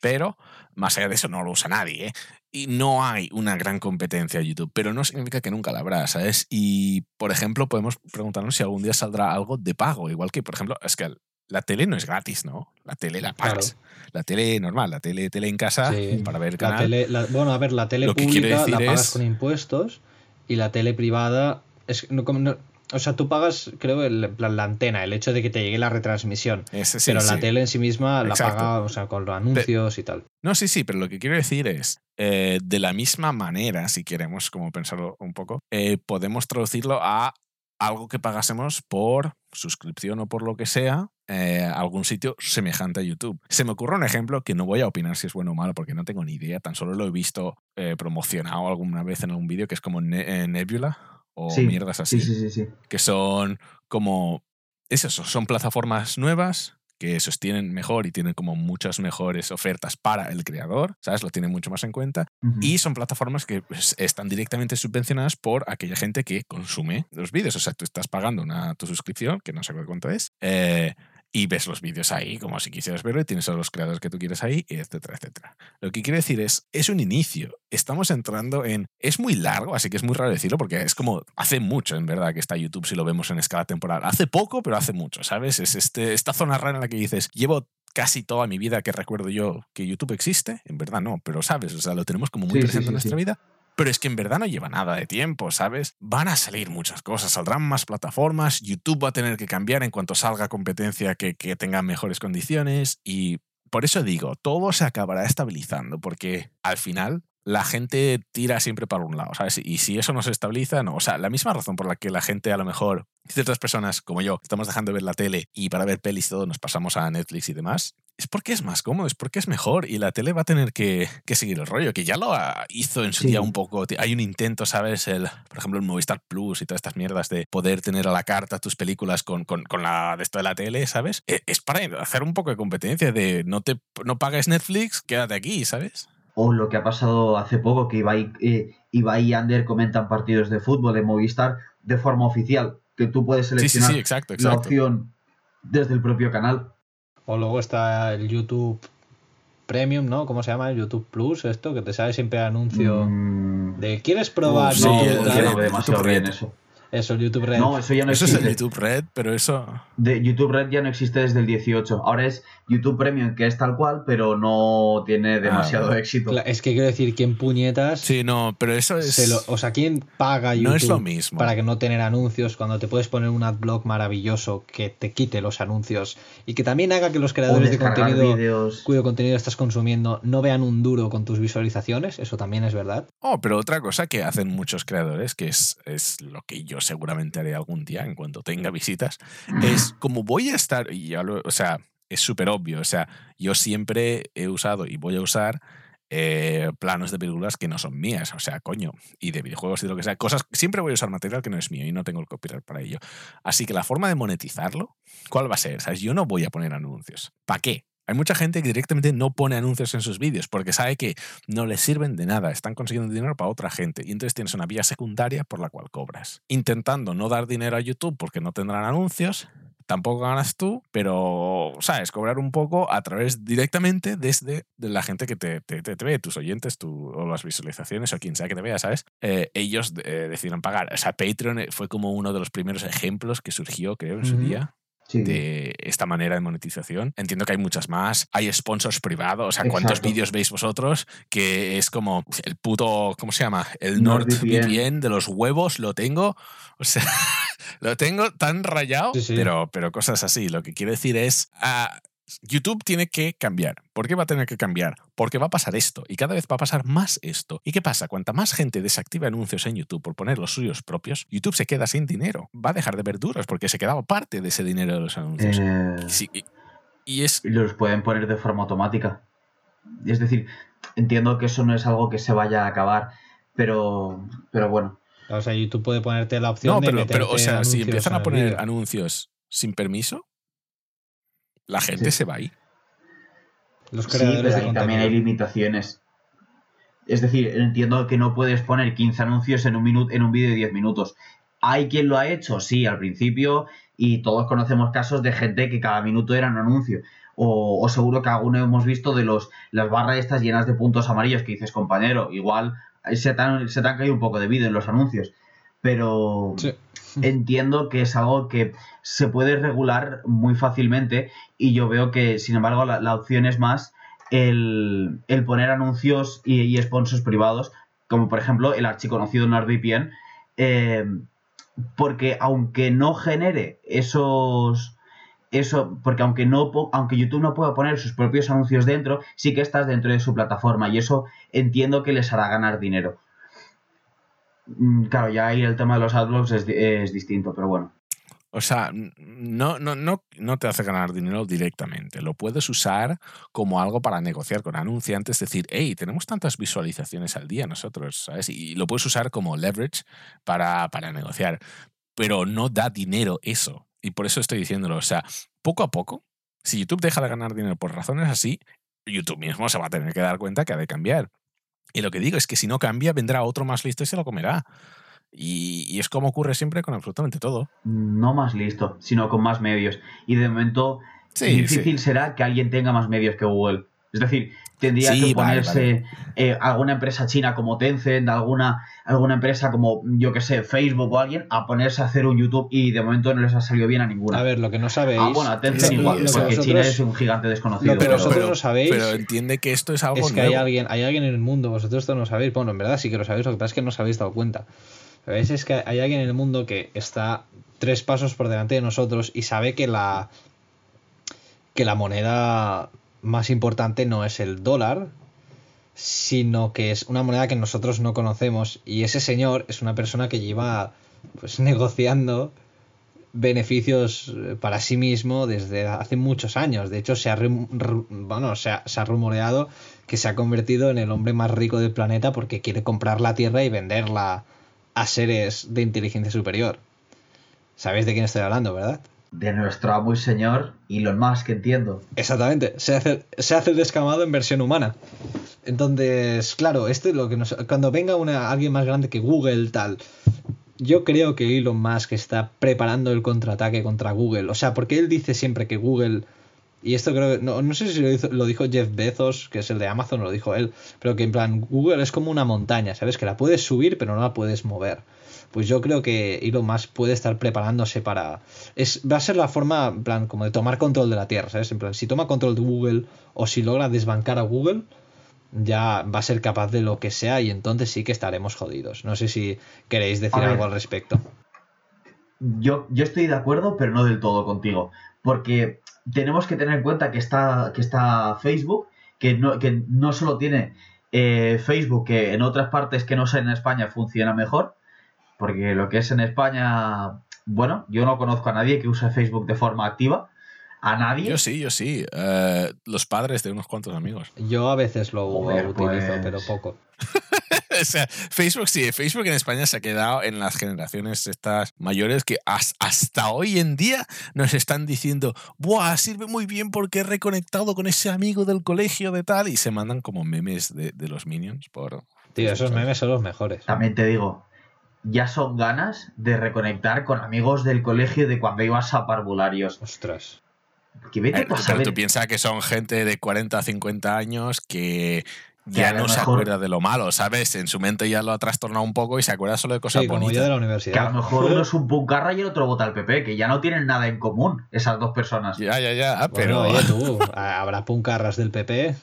Pero más allá de eso no lo usa nadie. ¿eh? Y no hay una gran competencia en YouTube, pero no significa que nunca la habrá, ¿sabes? Y, por ejemplo, podemos preguntarnos si algún día saldrá algo de pago. Igual que, por ejemplo, es que la tele no es gratis, ¿no? La tele la pagas. La tele normal, la tele, tele en casa Sí. para ver La canal. tele, la- bueno, a ver, la tele Lo pública la pagas es- con impuestos y la tele privada es no, como no- o sea, tú pagas, creo, el- plan, la antena, el hecho de que te llegue la retransmisión. Ese sí, pero la tele en sí misma la Exacto. paga, o sea, con los anuncios y tal. No, sí, sí, pero lo que quiero decir es, eh, de la misma manera, si queremos como pensarlo un poco, eh, podemos traducirlo a algo que pagásemos por suscripción o por lo que sea, eh, algún sitio semejante a YouTube. Se me ocurre un ejemplo que no voy a opinar si es bueno o malo porque no tengo ni idea, tan solo lo he visto eh, promocionado alguna vez en algún vídeo que es como Ne- eh, Nebula o Sí, mierdas así Sí, sí, sí, sí. que son como es eso, son plataformas nuevas que sostienen mejor y tienen como muchas mejores ofertas para el creador, ¿sabes? Lo tienen mucho más en cuenta. Ujú. Y son plataformas que pues, están directamente subvencionadas por aquella gente que consume los vídeos. O sea, tú estás pagando una, tu suscripción, que no sé cuánto es, eh, y ves los vídeos ahí como si quisieras verlo y tienes a los creadores que tú quieres ahí, etcétera, etcétera. Lo que quiero decir es, es un inicio. Estamos entrando en... Es muy largo, así que es muy raro decirlo porque es como... Hace mucho, en verdad, que está YouTube si lo vemos en escala temporal. Hace poco, pero hace mucho, ¿sabes? Es este, esta zona rara en la que dices, llevo casi toda mi vida que recuerdo yo que YouTube existe. En verdad no, pero ¿sabes? O sea, lo tenemos como muy Sí, sí, presente en nuestra vida. Pero es que en verdad no lleva nada de tiempo, ¿sabes? Van a salir muchas cosas, saldrán más plataformas, YouTube va a tener que cambiar en cuanto salga competencia que, que tenga mejores condiciones y por eso digo, todo se acabará estabilizando porque al final la gente tira siempre para un lado, ¿sabes? Y si eso no se estabiliza, no. O sea, la misma razón por la que la gente a lo mejor, ciertas personas como yo, estamos dejando de ver la tele y para ver pelis y todo nos pasamos a Netflix y demás, es porque es más cómodo, es porque es mejor y la tele va a tener que, que seguir el rollo, que ya lo hizo en su Sí. día un poco. Hay un intento, ¿sabes? El, por ejemplo, el Movistar Plus y todas estas mierdas de poder tener a la carta tus películas con, con, con la de esto de la tele, ¿sabes? E- Es para hacer un poco de competencia de no te no pagues Netflix, quédate aquí, ¿sabes? O lo que ha pasado hace poco, que Ibai, eh, Ibai y Ander comentan partidos de fútbol de Movistar de forma oficial, que tú puedes Sí, sí, seleccionar sí, exacto, la opción desde el propio canal. O luego está el YouTube Premium, ¿no? ¿Cómo se llama? El YouTube Plus, esto, que te sale siempre el anuncio Mm, de ¿quieres probar Uf, no, sí, no veo demasiado YouTube bien Red. eso. Eso, el YouTube Red. No, eso ya no Eso es existe. el YouTube Red, pero eso... De YouTube Red ya no existe desde el 18. Ahora es YouTube Premium, que es tal cual, pero no tiene demasiado vale. éxito. Es que quiero decir, ¿quién puñetas? Sí, no, pero eso es... se lo- o sea, ¿quién paga YouTube no es lo mismo. para que no tener anuncios cuando te puedes poner un adblock maravilloso que te quite los anuncios y que también haga que los creadores de contenido vídeos. cuyo contenido estás consumiendo no vean un duro con tus visualizaciones? Eso también es verdad. Oh, pero otra cosa que hacen muchos creadores, que es, es lo que yo seguramente haré algún día en cuanto tenga visitas, es como voy a estar, y ya lo- o sea, es súper obvio, o sea, yo siempre he usado y voy a usar eh, planos de películas que no son mías, o sea, coño, y de videojuegos y de lo que sea, cosas, siempre voy a usar material que no es mío y no tengo el copyright para ello. Así que la forma de monetizarlo, ¿cuál va a ser? ¿Sabes? Yo no voy a poner anuncios. ¿Para qué? Hay mucha gente que directamente no pone anuncios en sus vídeos porque sabe que no les sirven de nada, están consiguiendo dinero para otra gente y entonces tienes una vía secundaria por la cual cobras. Intentando no dar dinero a YouTube porque no tendrán anuncios, tampoco ganas tú, pero, ¿sabes? Cobrar un poco a través directamente desde de la gente que te, te, te- te ve, tus oyentes tu, o las visualizaciones o quien sea que te vea, ¿sabes? Eh, ellos eh, decidieron pagar. O sea, Patreon eh, fue como uno de los primeros ejemplos que surgió, creo, en su día Sí. de esta manera de monetización. Entiendo que hay muchas más. Hay sponsors privados. O sea, ¿cuántos vídeos veis vosotros? Que es como el puto, ¿cómo se llama? El NordVPN NordVPN. de los huevos, lo tengo. O sea, lo tengo tan rayado. Sí, sí. Pero, pero cosas así. Lo que quiero decir es... ah, YouTube tiene que cambiar. ¿Por qué va a tener que cambiar? Porque va a pasar esto y cada vez va a pasar más esto. ¿Y qué pasa? Cuanta más gente desactiva anuncios en YouTube por poner los suyos propios, YouTube se queda sin dinero. Va a dejar de ver duros porque se quedaba parte de ese dinero de los anuncios. Eh, Sí, y, y es... y los pueden poner de forma automática. Es decir, entiendo que eso no es algo que se vaya a acabar, pero, pero bueno. O sea, YouTube puede ponerte la opción No, de pero, pero o sea, si empiezan a poner anuncios sin permiso, la gente Sí. se va ahí. los Sí, creadores pero de ahí también hay limitaciones. Es decir, entiendo que no puedes poner 15 anuncios en un, minuto, en un vídeo de 10 minutos. ¿Hay quien lo ha hecho? Sí, al principio, y todos conocemos casos de gente que cada minuto era un anuncio. O, seguro que alguno hemos visto de los las barras estas llenas de puntos amarillos que dices, compañero, igual se te han, se te han caído un poco de vídeo en los anuncios. Pero entiendo que es algo que se puede regular muy fácilmente y yo veo que, sin embargo, la, opción es más el, poner anuncios y, sponsors privados, como por ejemplo el archiconocido NordVPN, eh, porque aunque no genere esos eso, porque aunque no aunque YouTube no pueda poner sus propios anuncios dentro, sí que estás dentro de su plataforma y eso entiendo que les hará ganar dinero. Mm, claro, ya ahí el tema de los adblocks es, es distinto, pero bueno. O sea, no, no, no, no te hace ganar dinero directamente. Lo puedes usar como algo para negociar con anunciantes, decir, hey, tenemos tantas visualizaciones al día nosotros, ¿sabes? Y lo puedes usar como leverage para, para negociar. Pero no da dinero eso. Y por eso estoy diciéndolo. O sea, poco a poco, si YouTube deja de ganar dinero por razones así, YouTube mismo se va a tener que dar cuenta que ha de cambiar. Y lo que digo es que si no cambia, vendrá otro más listo y se lo comerá. Y, es como ocurre siempre con absolutamente todo. No más listo, sino con más medios. Y de momento, difícil será que alguien tenga más medios que Google. Es decir, tendría que ponerse eh, alguna empresa china como Tencent, alguna, alguna empresa como, yo que sé, Facebook o alguien, a ponerse a hacer un YouTube y de momento no les ha salido bien a ninguna. A ver, lo que no sabéis. Ah, bueno, a Tencent igual, porque China es un gigante desconocido. pero, vosotros no sabéis. Pero entiende que esto es algo. Es que hay alguien, hay alguien en el mundo, vosotros esto no sabéis. Bueno, en verdad sí que lo sabéis, lo que pasa es que no os habéis dado cuenta. ¿Veis? Es que hay alguien en el mundo que está tres pasos por delante de nosotros y sabe que la que la moneda más importante no es el dólar, sino que es una moneda que nosotros no conocemos y ese señor es una persona que lleva pues negociando beneficios eh, para sí mismo desde hace muchos años. De hecho, se ha, bueno, se se ha rumoreado que se ha convertido en el hombre más rico del planeta porque quiere comprar la Tierra y venderla a seres de inteligencia superior. ¿Sabéis de quién estoy hablando, verdad? De nuestro amo y señor Elon Musk, entiendo. Exactamente, se hace, se hace descamado en versión humana. Entonces, claro, esto es lo que nos, cuando venga alguien más grande que Google, tal, yo creo que Elon Musk está preparando el contraataque contra Google. O sea, porque él dice siempre que Google, y esto creo que, no, no sé si lo, lo dijo Jeff Bezos, que es el de Amazon, lo dijo él, pero que en plan, Google es como una montaña, ¿sabes? Que la puedes subir, pero no la puedes mover pues yo creo que Elon Musk puede estar preparándose para... Es, va a ser la forma, en plan, como de tomar control de la Tierra, ¿sabes? En plan, si toma control de Google o si logra desbancar a Google, ya va a ser capaz de lo que sea y entonces sí que estaremos jodidos. No sé si queréis decir algo al respecto. Yo, yo estoy de acuerdo, pero no del todo contigo. Porque tenemos que tener en cuenta que está, que está Facebook, que no, que no solo tiene eh, Facebook, que en otras partes que no sea en España funciona mejor, porque lo que es en España, bueno, yo no conozco a nadie que use Facebook de forma activa. ¿A nadie? Yo sí, yo sí. Eh, los padres de unos cuantos amigos. Yo a veces lo utilizo, pues. pero poco. o sea, Facebook sí, Facebook en España se ha quedado en las generaciones estas mayores que hasta hoy en día nos están diciendo, ¡buah! Sirve muy bien porque he reconectado con ese amigo del colegio de tal y se mandan como memes de, de los minions por... Tío, esos memes son los mejores. También te digo, ya son ganas de reconectar con amigos del colegio de cuando ibas a parvularios. Ostras. Que vete eh, pero tú piensas que son gente de 40 a 50 años que ya no se acuerda de lo malo, ¿sabes? En su mente ya lo ha trastornado un poco y se acuerda solo de cosas sí, bonitas. de la universidad. Que a lo mejor uno es un puncarra y el otro vota al PP, que ya no tienen nada en común esas dos personas. Ya, ya, ya, ah, pero... oye, tú, habrá puncarras del PP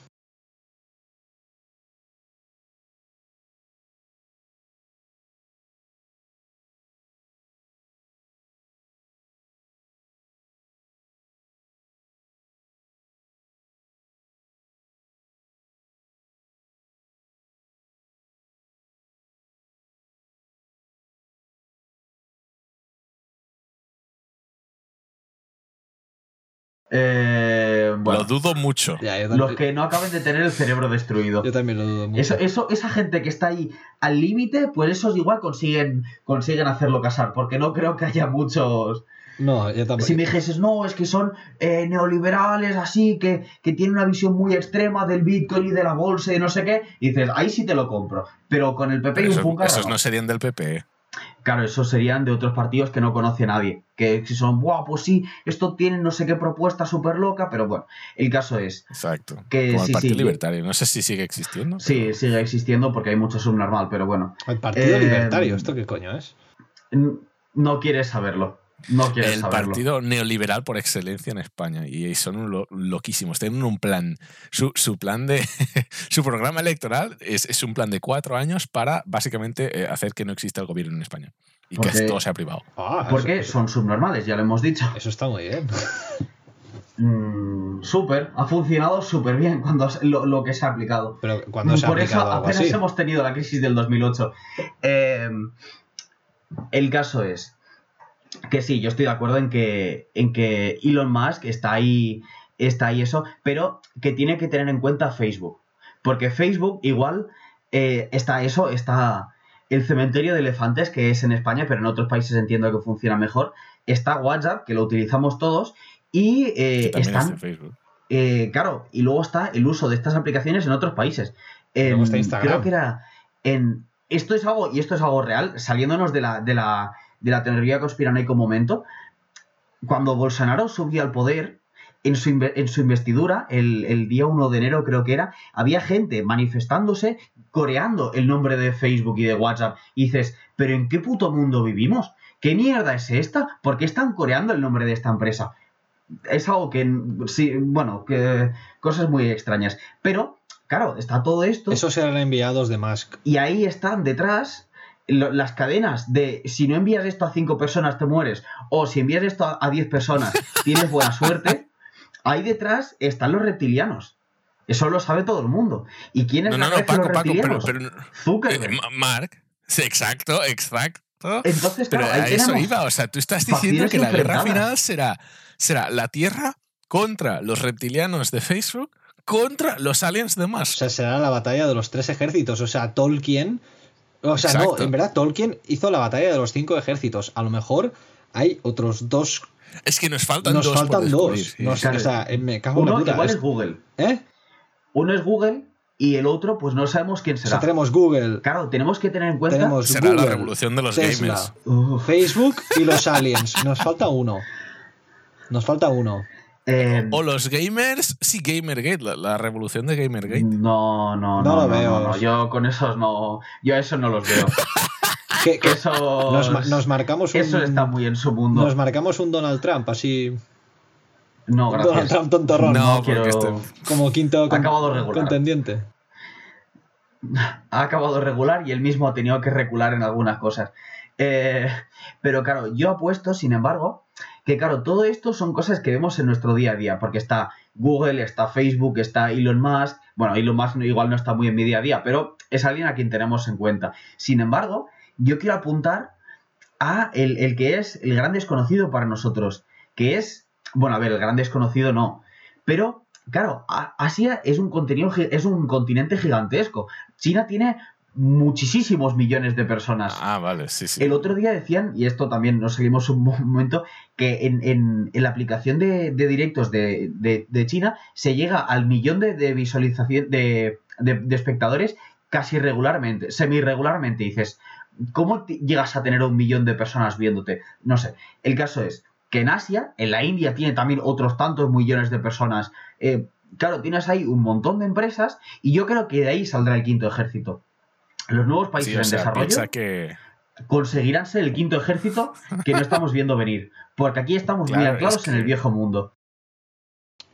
Eh, lo dudo mucho. los que no acaben de tener el cerebro destruido. Yo también lo dudo mucho. Eso, esa gente que está ahí al límite, pues esos igual consiguen, consiguen hacerlo casar, porque no creo que haya muchos No, yo tampoco. Si me dijeses, no, es que son eh, neoliberales así, que, que tienen una visión muy extrema del Bitcoin y de la bolsa y no sé qué, y dices, ahí sí te lo compro. Pero con el PP Pero y un eso- esos no. no serían del PP. Claro, esos serían de otros partidos que no conoce nadie. Que si son, guau, pues sí, esto tiene no sé qué propuesta súper loca, pero bueno, el caso es, Exacto. Que Como sí, el Partido sí, Libertario. No sé si sigue existiendo. sí, sigue existiendo porque hay mucho subnormal, pero bueno, El Partido Eh, Libertario, ¿esto qué coño es? no quieres saberlo. No El saberlo. partido neoliberal por excelencia en España. Y son lo- loquísimos. Tienen un plan. Su, su plan de. su programa electoral es, es un plan de cuatro años para básicamente eh, hacer que no exista el gobierno en España. Y que todo sea privado. Ah, Porque eso, son subnormales, ya lo hemos dicho. eso está muy bien. Mm, súper, ha funcionado súper bien cuando lo, lo que se ha aplicado. Pero cuando se ha Por eso aplicado algo apenas así. hemos tenido la crisis del 2008. Eh, el caso es que sí, yo estoy de acuerdo en que, en que Elon Musk está ahí, está ahí eso, pero que tiene que tener en cuenta Facebook. Porque Facebook igual eh, está eso, está el cementerio de elefantes que es en España, pero en otros países entiendo que funciona mejor. Está WhatsApp, que lo utilizamos todos, y eh, es están Facebook. eh, claro, y luego está el uso de estas aplicaciones en otros países. Luego En- está Instagram. Creo que era en. Esto es algo, y esto es algo real, saliéndonos de la, de la, de la teoría conspiranoico momento. Cuando Bolsonaro subió al poder, en su, en su investidura, el, el día 1 de enero creo que era, había gente manifestándose, coreando el nombre de Facebook y de WhatsApp. Y dices, ¿pero en qué puto mundo vivimos? ¿Qué mierda es esta? ¿Por qué están coreando el nombre de esta empresa? es algo que, sí, bueno, que cosas muy extrañas. Pero, claro, está todo esto Esos eran enviados de Musk. y ahí están detrás lo- las cadenas de si no envías esto a cinco personas te mueres o si envías esto a, a 10 personas tienes buena suerte. Ahí detrás están los reptilianos. Eso lo sabe todo el mundo. ¿Y quién es No, la no, no, Paco, los Paco, pero, reptilianos? pero eh, Zuckerberg. Mark. Sí, exacto, exacto. Entonces, Pero claro, ahí a eso iba. O sea, tú estás diciendo que la guerra final será, será la Tierra contra los reptilianos de Facebook contra los aliens de O Musk. sea, será la batalla de los tres ejércitos. O sea, Tolkien. O sea, no, en verdad, Tolkien hizo la batalla de los cinco ejércitos. A lo mejor hay otros dos. Es que nos faltan Nos dos. por faltan dos. sí. Nos- Claro. o sea, eh, me cago en la Uno igual Es- Google. ¿Eh? Uno es Google y el otro, pues no sabemos quién O sea, será. tenemos Google, Claro, tenemos que tener en cuenta. tenemos Será Google, la revolución de los Tesla, gamers. Facebook y los aliens. Nos falta uno. Nos falta uno. Eh, O los gamers, sí, Gamergate, la, la revolución de Gamergate. No, no, no, No no, lo no, veo. no, Yo con esos no. Yo eso no los veo. Que- que Eso. nos, nos marcamos un, Eso está muy en su mundo. Nos marcamos un Donald Trump, así. No, Donald gracias. Trump tontorrón. No, No quiero. este- Como quinto con- acabado regular. contendiente. Ha acabado regular y él mismo ha tenido que recular en algunas cosas. Eh, pero claro, yo apuesto, sin embargo, que claro, todo esto son cosas que vemos en nuestro día a día, porque está Google, está Facebook, está Elon Musk. Bueno, Elon Musk igual no está muy en mi día a día, pero es alguien a quien tenemos en cuenta. Sin embargo, yo quiero apuntar a el, el que es el gran desconocido para nosotros, que es, bueno, a ver, el gran desconocido no, pero claro, Asia es un, contenido, es un continente gigantesco. China tiene muchísimos millones de personas. Ah, vale, sí, sí. El otro día decían, y esto también nos seguimos un momento, que en, en- en la aplicación de, de directos de, de- de China se llega al millón de, de visualización de, espectadores casi regularmente, semi-regularmente. Dices, ¿cómo llegas a tener un millón de personas viéndote? No sé. El caso es que en Asia, en la India, tiene también otros tantos millones de personas. Eh, claro, tienes ahí un montón de empresas y yo creo que de ahí saldrá el quinto ejército. Los nuevos países Sí, o en desarrollo piensa que. conseguirán ser el quinto ejército que no estamos viendo venir. Porque aquí estamos muy anclados es en el viejo mundo.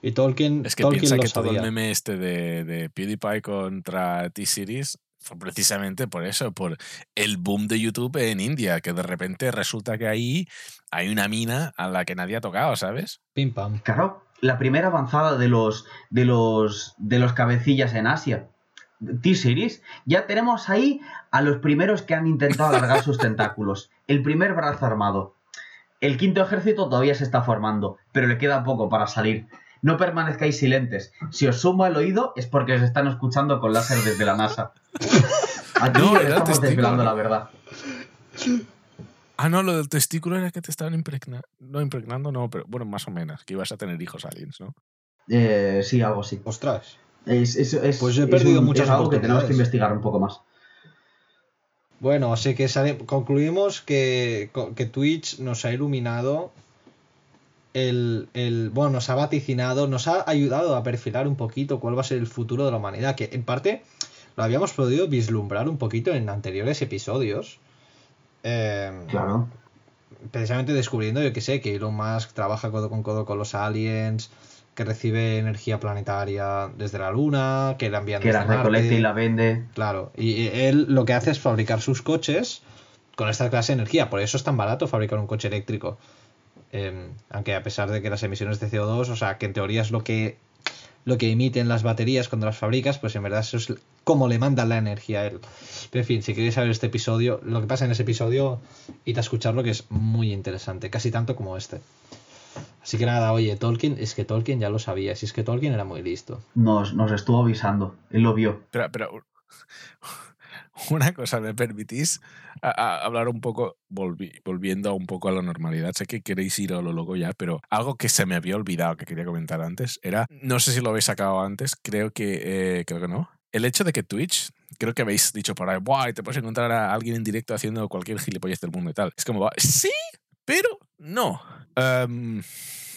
Y Tolkien, Es que Tolkien piensa lo que todo el meme este de, de PewDiePie contra T-Series fue precisamente por eso, por el boom de YouTube en India, que de repente resulta que ahí hay una mina a la que nadie ha tocado, ¿sabes? Pim pam. Claro, la primera avanzada de los de los de los cabecillas en Asia. T-Series. Ya tenemos ahí a los primeros que han intentado alargar sus tentáculos. El primer brazo armado. El quinto ejército todavía se está formando, pero le queda poco para salir. No permanezcáis silentes. Si os sumo el oído es porque os están escuchando con láser desde la NASA. Aquí No, estamos desvelando la verdad. Ah, no, lo del testículo era que te estaban impregnando. No, impregnando, no, pero bueno, más o menos. Que ibas a tener hijos aliens, ¿no? Eh, sí, algo así. Ostras. Es, es- es- Pues yo he perdido un- muchas es algo que tenemos que investigar un poco más. Bueno, así que sale- concluimos que, que Twitch nos ha iluminado el, el- bueno, nos ha vaticinado, nos ha ayudado a perfilar un poquito cuál va a ser el futuro de la humanidad, que en parte lo habíamos podido vislumbrar un poquito en anteriores episodios. Eh, Claro. precisamente descubriendo, yo que sé, que Elon Musk trabaja codo con codo con los aliens, que recibe energía planetaria desde la Luna, que la envían Que la desde Marte. recolecta y la vende. Claro, y él lo que hace es fabricar sus coches con esta clase de energía. Por eso es tan barato fabricar un coche eléctrico. Eh, aunque a pesar de que las emisiones de CO2, o sea, que en teoría es lo que lo que emiten las baterías cuando las fabricas, pues en verdad eso es como le mandan la energía a él. Pero en fin, si queréis saber este episodio, lo que pasa en ese episodio, id a escucharlo que es muy interesante, casi tanto como este. Así que nada, oye, Tolkien, es que Tolkien ya lo sabía, si es que Tolkien era muy listo. Nos, nos estuvo avisando. Él lo vio. Pero, pero una cosa, ¿me permitís a- a hablar un poco, volvi- volviendo un poco a la normalidad? Sé que queréis ir a lo loco ya, pero algo que se me había olvidado que quería comentar antes era, no sé si lo habéis sacado antes, creo que, eh, creo que no. El hecho de que Twitch, creo que habéis dicho por ahí, ¡buah! Te puedes encontrar a alguien en directo haciendo cualquier gilipollez del mundo y tal. Es como, va, sí, pero no. Em,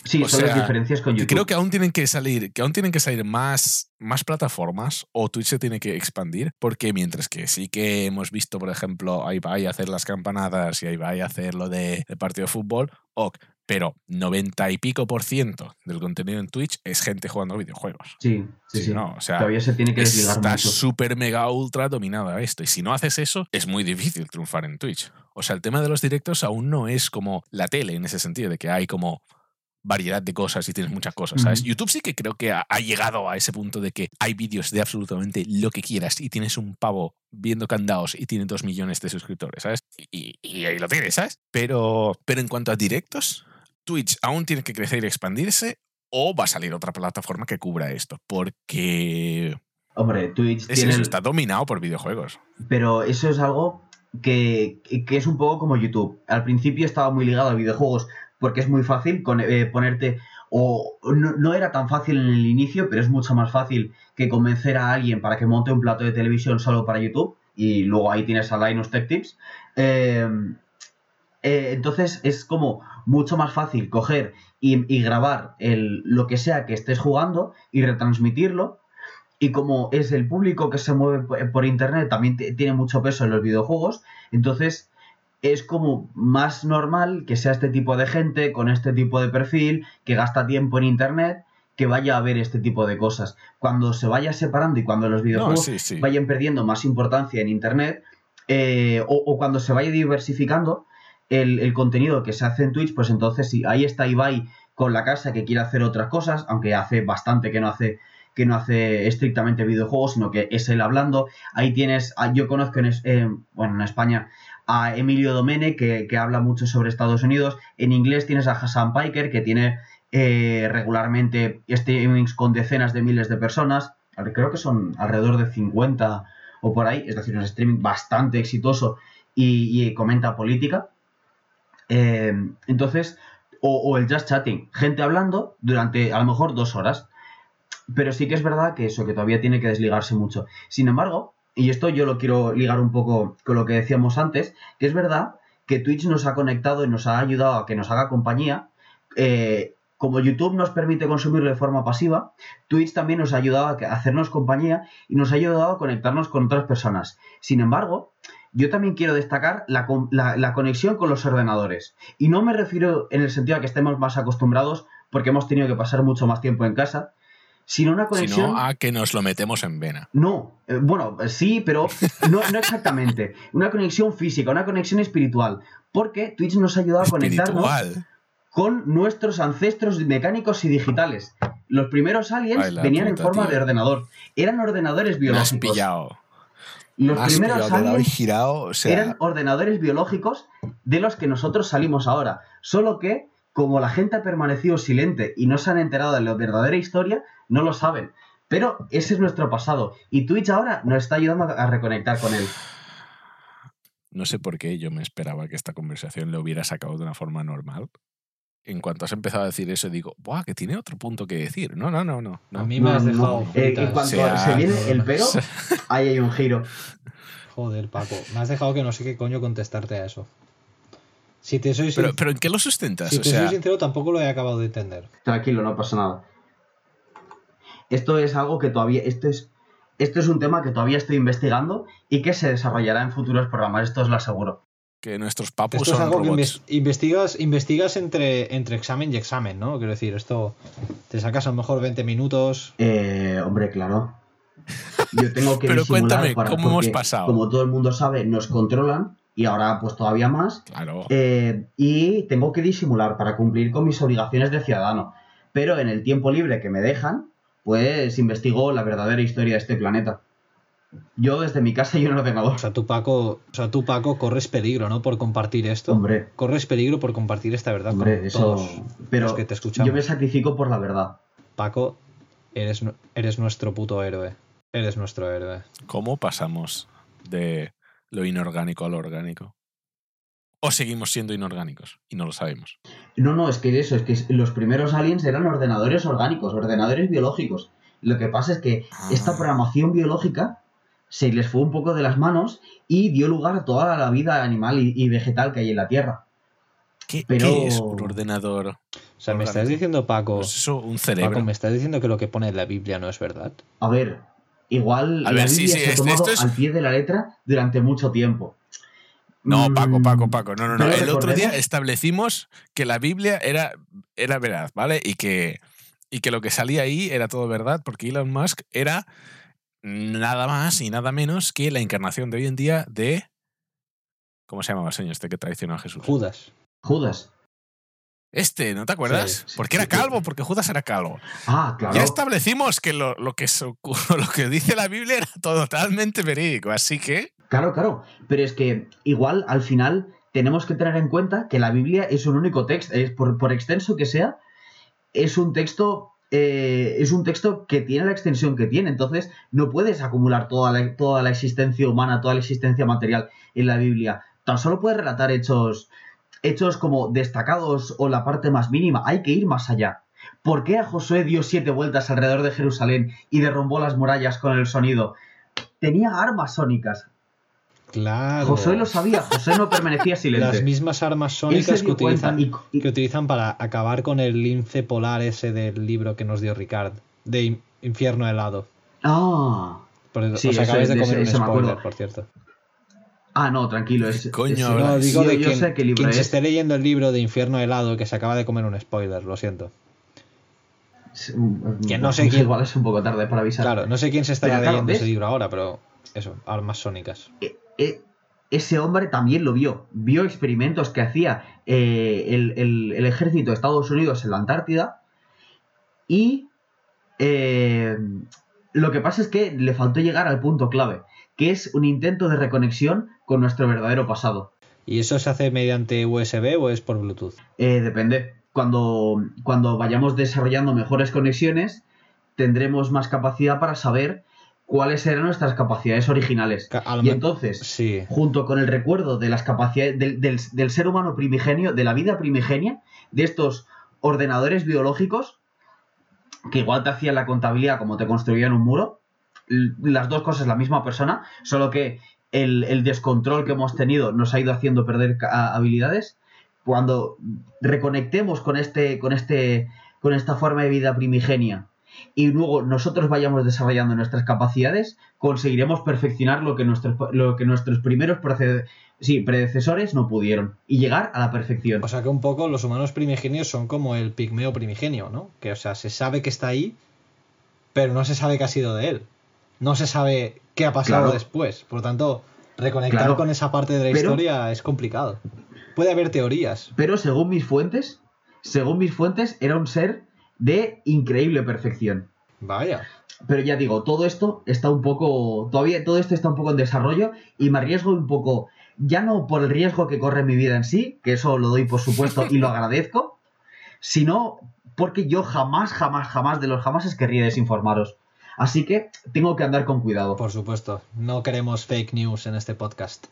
Sí, O son las sea, diferencias con YouTube. creo que aún tienen que salir, que aún tienen que salir más, más plataformas o Twitch se tiene que expandir, porque mientras que sí que hemos visto, por ejemplo, ahí va a hacer las campanadas y ahí va a hacer lo de, del partido de fútbol, ok, pero 90 y pico por ciento del contenido en Twitch es gente jugando videojuegos. Sí, sí, Sí, sí. no, o sea, Todavía se tiene que desligar Está súper mega ultra dominada esto. Y si no haces eso, es muy difícil triunfar en Twitch. O sea, el tema de los directos aún no es como la tele en ese sentido, de que hay como variedad de cosas y tienes muchas cosas, ¿sabes? YouTube sí que creo que ha, ha llegado a ese punto de que hay vídeos de absolutamente lo que quieras y tienes un pavo viendo candados y tiene dos millones de suscriptores, ¿sabes? Y, y ahí lo tienes, ¿sabes? Pero, pero en cuanto a directos, Twitch aún tiene que crecer y expandirse o va a salir otra plataforma que cubra esto, porque Hombre, Twitch es tiene. eso, está dominado por videojuegos. Pero eso es algo que, que es un poco como YouTube. Al principio estaba muy ligado a videojuegos porque es muy fácil con- eh, ponerte. O no, no era tan fácil en el inicio, pero es mucho más fácil que convencer a alguien para que monte un plato de televisión solo para YouTube. Y luego ahí tienes a Linus Tech Tips. Eh, eh, entonces es como mucho más fácil coger y, y grabar el, lo que sea que estés jugando y retransmitirlo. Y como es el público que se mueve por- por internet, también tiene mucho peso en los videojuegos, entonces es como más normal que sea este tipo de gente con este tipo de perfil, que gasta tiempo en internet, que vaya a ver este tipo de cosas. Cuando se vaya separando y cuando los No, videojuegos sí, sí. vayan perdiendo más importancia en Internet eh, o, o cuando se vaya diversificando el, contenido que se hace en Twitch, pues entonces sí, ahí está Ibai con la casa que quiere hacer otras cosas, aunque hace bastante que no hace que no hace estrictamente videojuegos, sino que es él hablando. Ahí tienes, yo conozco en, bueno, en España a Emilio Domene, que, que habla mucho sobre Estados Unidos. En inglés tienes a Hassan Piker, que tiene eh, regularmente streamings con decenas de miles de personas. Creo que son alrededor de 50 o por ahí. Es decir, un streaming bastante exitoso y comenta política. Eh, entonces, o, el just chatting, gente hablando durante a lo mejor dos horas. Pero sí que es verdad que eso, que todavía tiene que desligarse mucho. Sin embargo, y esto yo lo quiero ligar un poco con lo que decíamos antes, que es verdad que Twitch nos ha conectado y nos ha ayudado a que nos haga compañía. Eh, como YouTube nos permite consumirlo de forma pasiva, Twitch también nos ha ayudado a hacernos compañía y nos ha ayudado a conectarnos con otras personas. Sin embargo, yo también quiero destacar la, la- la conexión con los ordenadores. Y no me refiero en el sentido a que estemos más acostumbrados porque hemos tenido que pasar mucho más tiempo en casa, sino una conexión... Sino a que nos lo metemos en vena. No, eh, bueno, sí, pero no, no exactamente. Una conexión física, una conexión espiritual. Porque Twitch nos ha ayudado a conectarnos con nuestros ancestros mecánicos y digitales. Los primeros aliens Ay, venían en forma tío. de ordenador. Eran ordenadores Me has biológicos. pillado. Los primeros aliens girado. O sea, eran ordenadores biológicos de los que nosotros salimos ahora. Solo que, como la gente ha permanecido silente y no se han enterado de la verdadera historia, no lo saben. Pero ese es nuestro pasado. Y Twitch ahora nos está ayudando a a reconectar con él. no sé por qué yo me esperaba que esta conversación le hubiera sacado de una forma normal. En cuanto has empezado a decir eso, digo, ¡buah! Que tiene otro punto que decir. No, no, no, no. A no. mí me No, has dejado. no. Eh, en cuanto sea- se viene el pero, ahí hay un giro. Joder, Paco. Me has dejado que no sé qué coño contestarte a eso. Si te soy, sin- Pero, pero ¿en qué lo sustentas? si o te sea, soy sincero, tampoco lo he acabado de entender. Tranquilo, no pasa nada. Esto es algo que todavía. Esto es, esto es un tema que todavía estoy investigando y que se desarrollará en futuros programas, esto os lo aseguro. Que nuestros papus Esto es algo que robots. investigas, investigas entre, entre examen y examen, ¿no? Quiero decir, esto te sacas a lo mejor 20 minutos. Eh, hombre, claro. Yo tengo que Pero cuéntame, para- ¿cómo hemos pasado? Como todo el mundo sabe, nos controlan y ahora pues todavía más. Claro. Eh, y tengo que disimular para cumplir con mis obligaciones de ciudadano. Pero en el tiempo libre que me dejan, pues investigo la verdadera historia de este planeta. Yo desde mi casa y un ordenador. O sea, tú Paco, o sea, tú Paco corres peligro, ¿no? Por compartir esto. Hombre, Corres peligro por compartir esta verdad hombre, con eso. todos Pero los que te escuchamos. yo me sacrifico por la verdad. Paco, eres, eres nuestro puto héroe. Eres nuestro héroe. ¿Cómo pasamos de lo inorgánico a lo orgánico? ¿O seguimos siendo inorgánicos y no lo sabemos? No, no, es que eso, es que los primeros aliens eran ordenadores orgánicos, ordenadores biológicos. Lo que pasa es que esta Ah. programación biológica se les fue un poco de las manos y dio lugar a toda la vida animal y, y vegetal que hay en la Tierra. ¿Qué, Pero- qué es un ordenador? O sea, me estás diciendo, Paco, ¿No es eso un cerebro? Paco, me estás diciendo que lo que pone en la Biblia no es verdad. A ver, igual A la ver, sí, Biblia sí, se ha esto- tomado es- al pie de la letra durante mucho tiempo. No, Mm, Paco, Paco, Paco. No, no, no. El otro día establecimos que la Biblia era, era veraz, ¿vale? Y que, y que lo que salía ahí era todo verdad porque Elon Musk era nada más y nada menos que la encarnación de hoy en día de... ¿Cómo se llamaba el señor este que traicionó a Jesús? Judas. Judas. Este, ¿no te acuerdas? Sí, porque era sí, calvo, porque Judas era calvo. Ah, claro. Ya establecimos que lo, lo que, so- lo que dice la Biblia era totalmente verídico, así que... Claro, claro. Pero es que igual al final tenemos que tener en cuenta que la Biblia es un único texto, es por, por extenso que sea, es un texto. Eh, es un texto que tiene la extensión que tiene, entonces no puedes acumular toda la, toda la existencia humana, toda la existencia material en la Biblia. Tan solo puedes relatar hechos, hechos como destacados o la parte más mínima. Hay que ir más allá. ¿Por qué a Josué dio siete vueltas alrededor de Jerusalén y derrumbó las murallas con el sonido? Tenía armas sónicas. Claro. Josué lo sabía, Josué no permanecía silente. Las mismas armas se sónicas que utilizan, y- y- que utilizan para acabar con el lince polar ese del libro que nos dio Ricard, de In- Infierno helado. Ah, Por, Sí, os acabáis de de comer ese- un spoiler, por cierto. ah, no, tranquilo. ¿Qué Es, coño es-? No, digo yo- de yo quien, sé qué libro quien se es. esté leyendo el libro de Infierno helado que se acaba de comer un spoiler, lo siento. es- mm, Que no sé quién- Igual es un poco tarde para avisar. Claro, no sé quién se estará claro, leyendo ese libro ahora, pero eso, armas sónicas. E- e- ese hombre también lo vio. Vio experimentos que hacía eh, el, el- el ejército de Estados Unidos en la Antártida. Y eh, lo que pasa es que le faltó llegar al punto clave, que es un intento de reconexión con nuestro verdadero pasado. ¿Y eso se hace mediante USB o es por Bluetooth? Eh, depende. Cuando, cuando vayamos desarrollando mejores conexiones, tendremos más capacidad para saber cuáles eran nuestras capacidades originales. Y entonces, Sí. junto con el recuerdo de las capacidades del, del- del ser humano primigenio, de la vida primigenia, de estos ordenadores biológicos, que igual te hacían la contabilidad como te construían un muro, las dos cosas la misma persona, solo que el, el descontrol que hemos tenido nos ha ido haciendo perder habilidades. Cuando reconectemos con este, con este, con esta forma de vida primigenia y luego nosotros vayamos desarrollando nuestras capacidades, conseguiremos perfeccionar lo que nuestros, lo que nuestros primeros sí, predecesores no pudieron y llegar a la perfección. O sea que un poco los humanos primigenios son como el pigmeo primigenio, ¿no? Que, o sea, se sabe que está ahí, pero no se sabe qué ha sido de él. No se sabe qué ha pasado Claro. después. Por lo tanto, reconectar Claro. con esa parte de la Pero- historia es complicado. Puede haber teorías. Pero según mis fuentes, según mis fuentes, era un ser de increíble perfección. Vaya. Pero ya digo, todo esto está un poco. Todavía todo esto está un poco en desarrollo y me arriesgo un poco. Ya no por el riesgo que corre mi vida en sí, que eso lo doy por supuesto y lo agradezco, sino porque yo jamás, jamás, jamás de los jamases querría desinformaros. Así que tengo que andar con cuidado. Por supuesto. No queremos fake news en este podcast.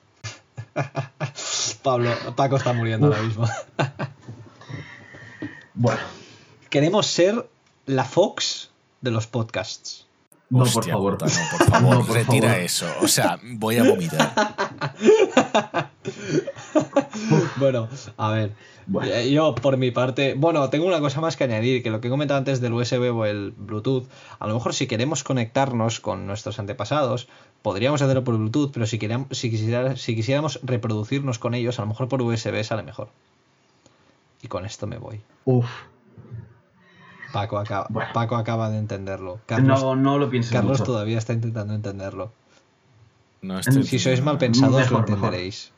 Pablo, Paco está muriendo ahora mismo. Bueno, Queremos ser la Fox de los podcasts. no, Hostia por favor. puta, no, por favor, No, por retira favor. eso. O sea, voy a vomitar. Bueno, a ver. Bueno. eh, Yo, por mi parte, bueno, tengo una cosa más que añadir, que lo que he comentado antes del USB o el Bluetooth, a lo mejor si queremos conectarnos con nuestros antepasados, podríamos hacerlo por Bluetooth, pero si, queríamos, si, quisiera- si quisiéramos reproducirnos con ellos, a lo mejor por USB sale mejor. Y con esto me voy. Uf, Paco acaba, Bueno. Paco acaba de entenderlo. Carlos, no, no lo pienses Carlos mucho. todavía está intentando entenderlo. No estoy Si sois mal pensados, lo mejor. entenderéis.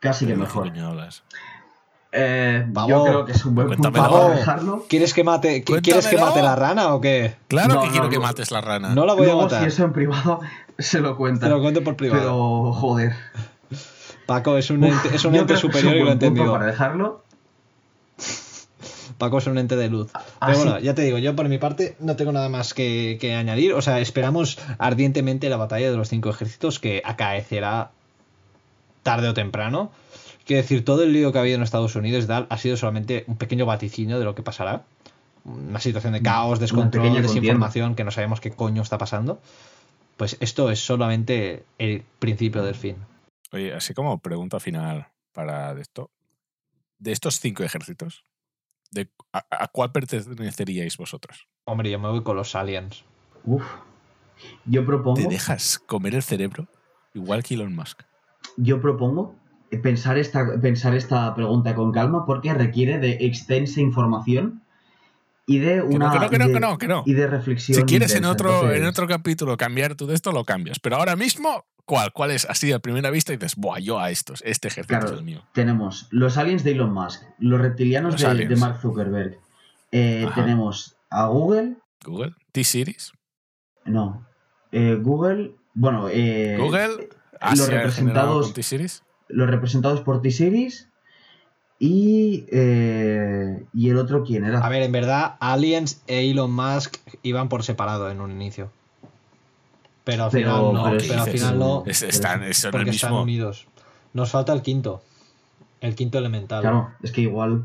Casi que ¿De qué mejor. Eh, Pavo, yo creo que es un buen punto cuéntamelo. para dejarlo. ¿Quieres que mate, qui- ¿quieres que mate la rana o qué? Claro No, que no, quiero que mates la rana. No la voy a matar. si eso en privado, se lo cuenta. Te lo cuento por privado. Pero, joder. Paco es un Uf, ente, es un ente que es superior un y lo buen punto entendió. para dejarlo. Paco es un ente de luz. Pero Así- bueno, ya te digo, yo por mi parte no tengo nada más que, que añadir. O sea, esperamos ardientemente la batalla de los cinco ejércitos que acaecerá tarde o temprano. Quiero decir, todo el lío que ha habido en Estados Unidos tal, ha sido solamente un pequeño vaticinio de lo que pasará. Una situación de caos, descontrol, pequeña desinformación, que no sabemos qué coño está pasando. Pues esto es solamente el principio del fin. Oye, así como pregunta final para de esto. De estos cinco ejércitos, de, a, a cuál perteneceríais vosotros? Hombre, yo me voy con los aliens. Uf. Yo propongo, ¿Te dejas comer el cerebro? Igual que Elon Musk. yo propongo pensar esta, pensar esta pregunta con calma porque requiere de extensa información y de Que una no, que no, que no, de- que no, que no. y de reflexión. Si quieres en otro, Entonces, en otro capítulo cambiar tú de esto, lo cambias. Pero ahora mismo, ¿cuál? ¿Cuál es así a primera vista? Y dices, buah, yo a estos, este ejército Claro. es el mío. Tenemos los aliens de Elon Musk, los reptilianos Los de, Mark Zuckerberg. Eh, tenemos a Google, Google, T-Series, no, eh, Google, bueno, eh, Google, Asia en general representados- con T-Series. los representados por T-Series y, eh, y el otro, ¿quién era? A ver, en verdad, Aliens e Elon Musk iban por separado en un inicio. Pero al Pero- final no, pero pero, al final no, Es- están, son el porque están unidos. Nos falta el quinto. El quinto elemental. Claro, es que igual.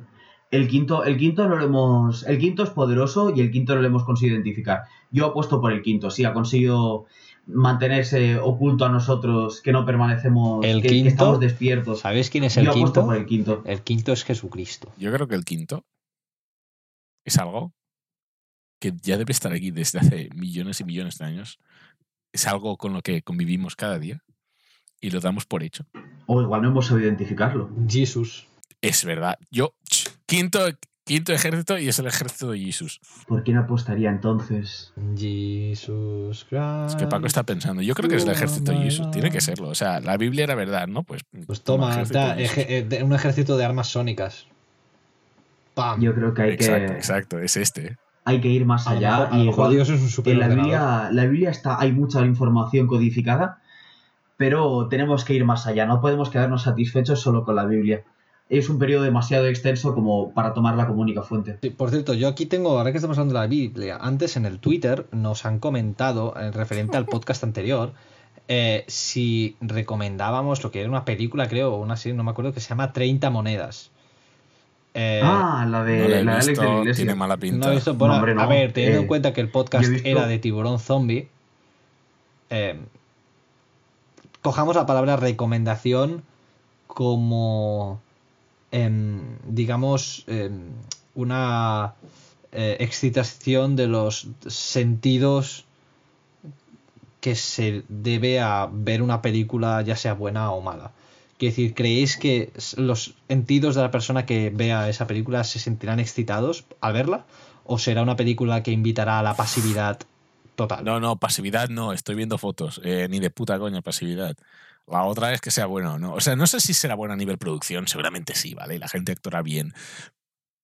El quinto, el quinto no lo hemos. El quinto es poderoso y el quinto no lo hemos conseguido identificar. Yo apuesto por el quinto, sí, ha conseguido mantenerse oculto a nosotros, que no permanecemos, El que, que quinto, estamos despiertos. ¿Sabéis quién es el Yo apuesto quinto? por el quinto. El quinto es Jesucristo. Yo creo que el quinto es algo que ya debe estar aquí desde hace millones y millones de años. Es algo con lo que convivimos cada día y lo damos por hecho. O igual no hemos sabido identificarlo. Jesús. Es verdad. Yo, quinto, quinto ejército y es el ejército de Jesús. ¿Por quién apostaría entonces? Jesús Christ. Es que Paco está pensando. Yo creo que es el ejército de Jesús. Tiene que serlo. O sea, la Biblia era verdad, ¿no? Pues, Pues toma, ejército da, Jesús. eje- eh, un ejército de armas sónicas. ¡Pam! Yo creo que hay Exacto, que, exacto. Es este. Hay que ir más allá. a y mejor Dios es un en la. Biblia, la Biblia está, hay mucha información codificada, pero tenemos que ir más allá. No podemos quedarnos satisfechos solo con la Biblia. Es un periodo demasiado extenso como para tomarla como única fuente. Sí, por cierto, yo aquí tengo, ahora que estamos hablando de la Biblia, antes en el Twitter nos han comentado, en referente al podcast anterior, eh, si recomendábamos lo que era una película, creo, o una serie, no me acuerdo, que se llama 30 monedas. Eh, ah, la de, No la de Alex de la visto, Iglesia. tiene mala pinta. no he visto, bueno, No, hombre, no. a ver, teniendo en Eh, cuenta que el podcast visto- era de tiburón zombie, eh, cojamos la palabra recomendación como, em, digamos, em, una eh, excitación de los sentidos que se debe a ver una película, ya sea buena o mala. Quiero decir, ¿creéis que los sentidos de la persona que vea esa película se sentirán excitados al verla? ¿O será una película que invitará a la pasividad total? No, no, pasividad no. Estoy viendo fotos. Eh, ni de puta coña pasividad. La otra es que sea bueno o no. O sea, no sé si será buena a nivel producción. Seguramente sí, ¿vale? La gente actuará bien.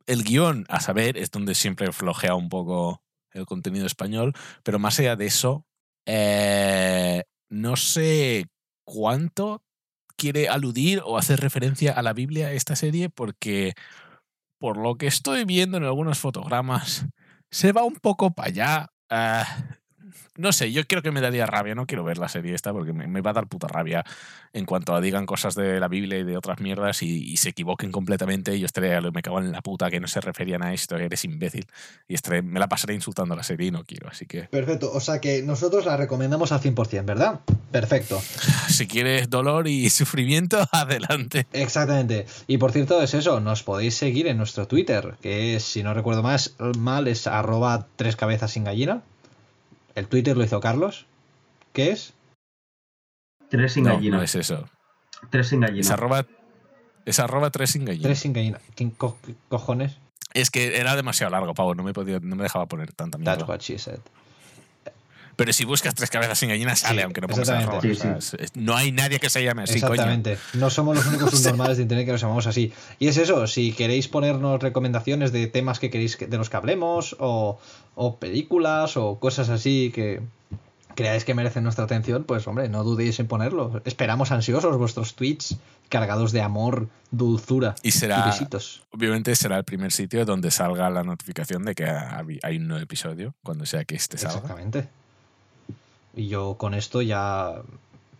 El guion, a saber, es donde siempre flojea un poco el contenido español. Pero más allá de eso, eh, no sé cuánto quiere aludir o hacer referencia a la Biblia esta serie porque por lo que estoy viendo en algunos fotogramas se va un poco para allá. Ah, no sé, yo creo que me daría rabia, no quiero ver la serie esta porque me, me va a dar puta rabia en cuanto a digan cosas de la Biblia y de otras mierdas y, y se equivoquen completamente y yo estaré, me cago en la puta que no se referían a esto, eres imbécil. Y estaré, me la pasaré insultando a la serie y no quiero, así que Perfecto, o sea que nosotros la recomendamos al 100%, ¿verdad? Perfecto. si quieres dolor y sufrimiento, adelante. Exactamente. Y por cierto, es eso, nos podéis seguir en nuestro Twitter, que es, si no recuerdo más, mal, es arroba tres cabezas sin gallina. El Twitter lo hizo Carlos. ¿Qué es? Tres sin No, gallina. no es eso. Tres sin gallina. Es arroba, es arroba tres sin gallina. Tres sin gallina. ¿Quién co- qué cojones? Es que era demasiado largo, pavo, no me, podía, no me dejaba poner tanta mierda. That's what she said. Pero si buscas tres cabezas sin gallina, sale, Sí, aunque no pongas exactamente. arroba. Sí, O sea, no hay nadie que se llame así, coño. Exactamente. No somos los únicos subnormales de internet que nos llamamos así. Y es eso, si queréis ponernos recomendaciones de temas que queréis que- de los que hablemos, o, o películas, o cosas así que creáis que merecen nuestra atención, pues hombre, no dudéis en ponerlo. Esperamos ansiosos vuestros tweets cargados de amor, dulzura Y será- besitos. Obviamente será el primer sitio donde salga la notificación de que ha- hay un nuevo episodio, cuando sea que este salga. Exactamente. Y yo con esto ya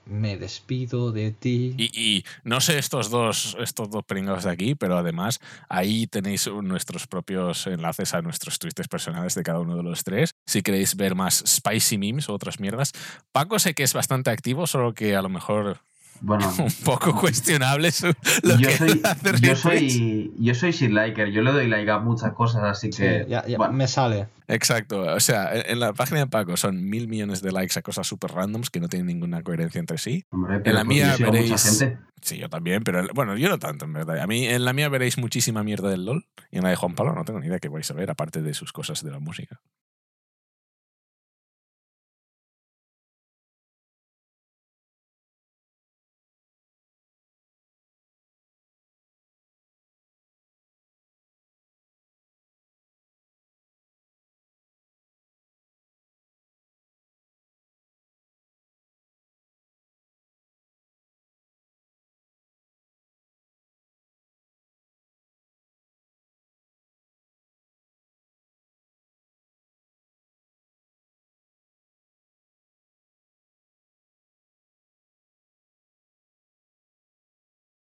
me despido de ti. Y, no sé estos dos, estos dos pringados de aquí, pero además ahí tenéis nuestros propios enlaces a nuestros tweets personales de cada uno de los tres. Si queréis ver más spicy memes o otras mierdas. Paco sé que es bastante activo, solo que a lo mejor Bueno, un poco cuestionable su- lo yo que soy, yo soy, yo soy sin liker. Yo le doy like a muchas cosas, así Sí, que. ya, ya bueno, me sale. Exacto, o sea, en en la página de Paco son mil millones de likes a cosas súper randoms que no tienen ninguna coherencia entre sí. hombre, pero la mía veréis- gente. Sí, yo también, pero bueno, yo no tanto, en verdad. A mí en la mía veréis muchísima mierda del LOL y en la de Juan Pablo no tengo ni idea qué vais a ver, aparte de sus cosas de la música.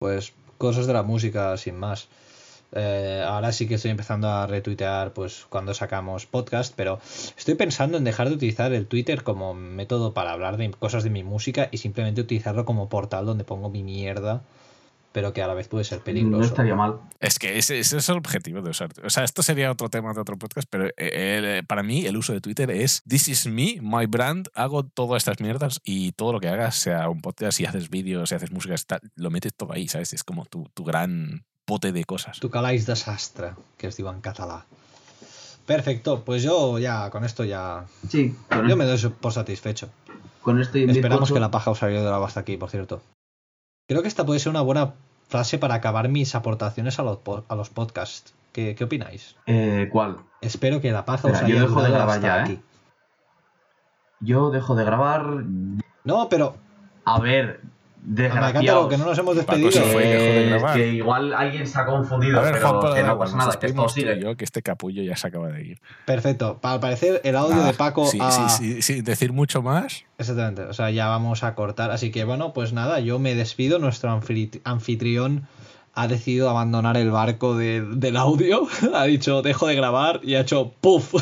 Pues cosas de la música sin más. Eh, ahora sí que estoy empezando a retuitear pues cuando sacamos podcast, pero estoy pensando en dejar de utilizar el Twitter como método para hablar de cosas de mi música y simplemente utilizarlo como portal donde pongo mi mierda, pero que a la vez puede ser No peligroso. estaría mal. Es que ese, ese es el objetivo de usar. O sea, esto sería otro tema de otro podcast, pero eh, el- para mí el uso de Twitter es This is me, my brand. Hago todas estas mierdas y todo lo que hagas, sea un podcast, si haces vídeos, si haces música, está- lo metes todo ahí, ¿sabes? Es como tu, tu gran pote de cosas. Tu calaix desastre, que es diu en català. Perfecto, pues yo ya con esto ya Sí, con, yo me doy por satisfecho. con este Esperamos bizcocho- que la paja os haya ido hasta aquí, por cierto. Creo que esta puede ser una buena frase para acabar mis aportaciones a los, a los podcasts. ¿Qué, qué opináis? Eh, ¿Cuál? Espero que la paja os Espera, yo haya dejo de grabar ya, ¿eh? aquí. Yo dejo de grabar. No, pero A ver, desgraciados. que no nos hemos Paco despedido. se fue y dejó de Eh, grabar. que igual alguien se ha confundido, A ver, pero Juan que no pasa nada, que y sigue. yo, que este capullo ya se acaba de ir. Perfecto. Al parecer el audio Ah, de Paco sí, ha... sí, sí, sí, decir mucho más. Exactamente, o sea, ya vamos a cortar. Así que bueno, pues nada, yo me despido. Nuestro anfitri- anfitrión ha decidido abandonar el barco de- del audio. ha dicho, dejo de grabar y ha hecho ¡puf!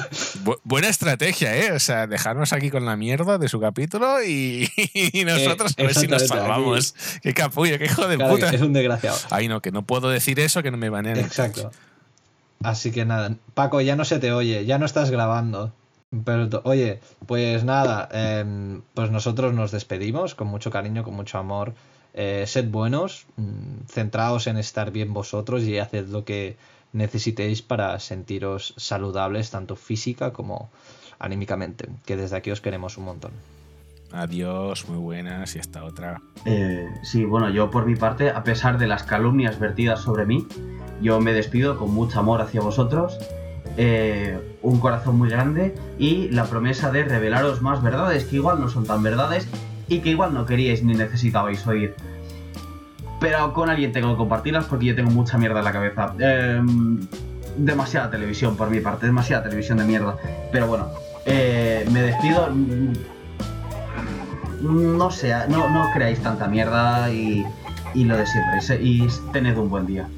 Bu- buena estrategia, ¿eh? O sea, dejarnos aquí con la mierda de su capítulo y, y nosotros a ver si nos salvamos. Qué capullo, qué hijo de Claro, puta. es un desgraciado. Ay, no, que no puedo decir eso, que no me banean. Exacto. Así que nada, Paco, ya no se te oye, ya no estás grabando. Pero, oye, pues nada, em, pues nosotros nos despedimos con mucho cariño, con mucho amor. Eh, sed buenos, mm, centraos en estar bien vosotros y haced lo que necesitéis para sentiros saludables, tanto física como anímicamente. Que desde aquí os queremos un montón. Adiós, muy buenas y esta otra. Eh, sí, bueno, yo por mi parte, a pesar de las calumnias vertidas sobre mí, yo me despido con mucho amor hacia vosotros, eh, un corazón muy grande y la promesa de revelaros más verdades que igual no son tan verdades y que igual no queríais ni necesitabais oír. Pero con alguien tengo que compartirlas porque yo tengo mucha mierda en la cabeza. Eh, demasiada televisión por mi parte, demasiada televisión de mierda. Pero bueno, eh, me despido. No sé, no, no creáis tanta mierda y, y lo de siempre. Y tened un buen día.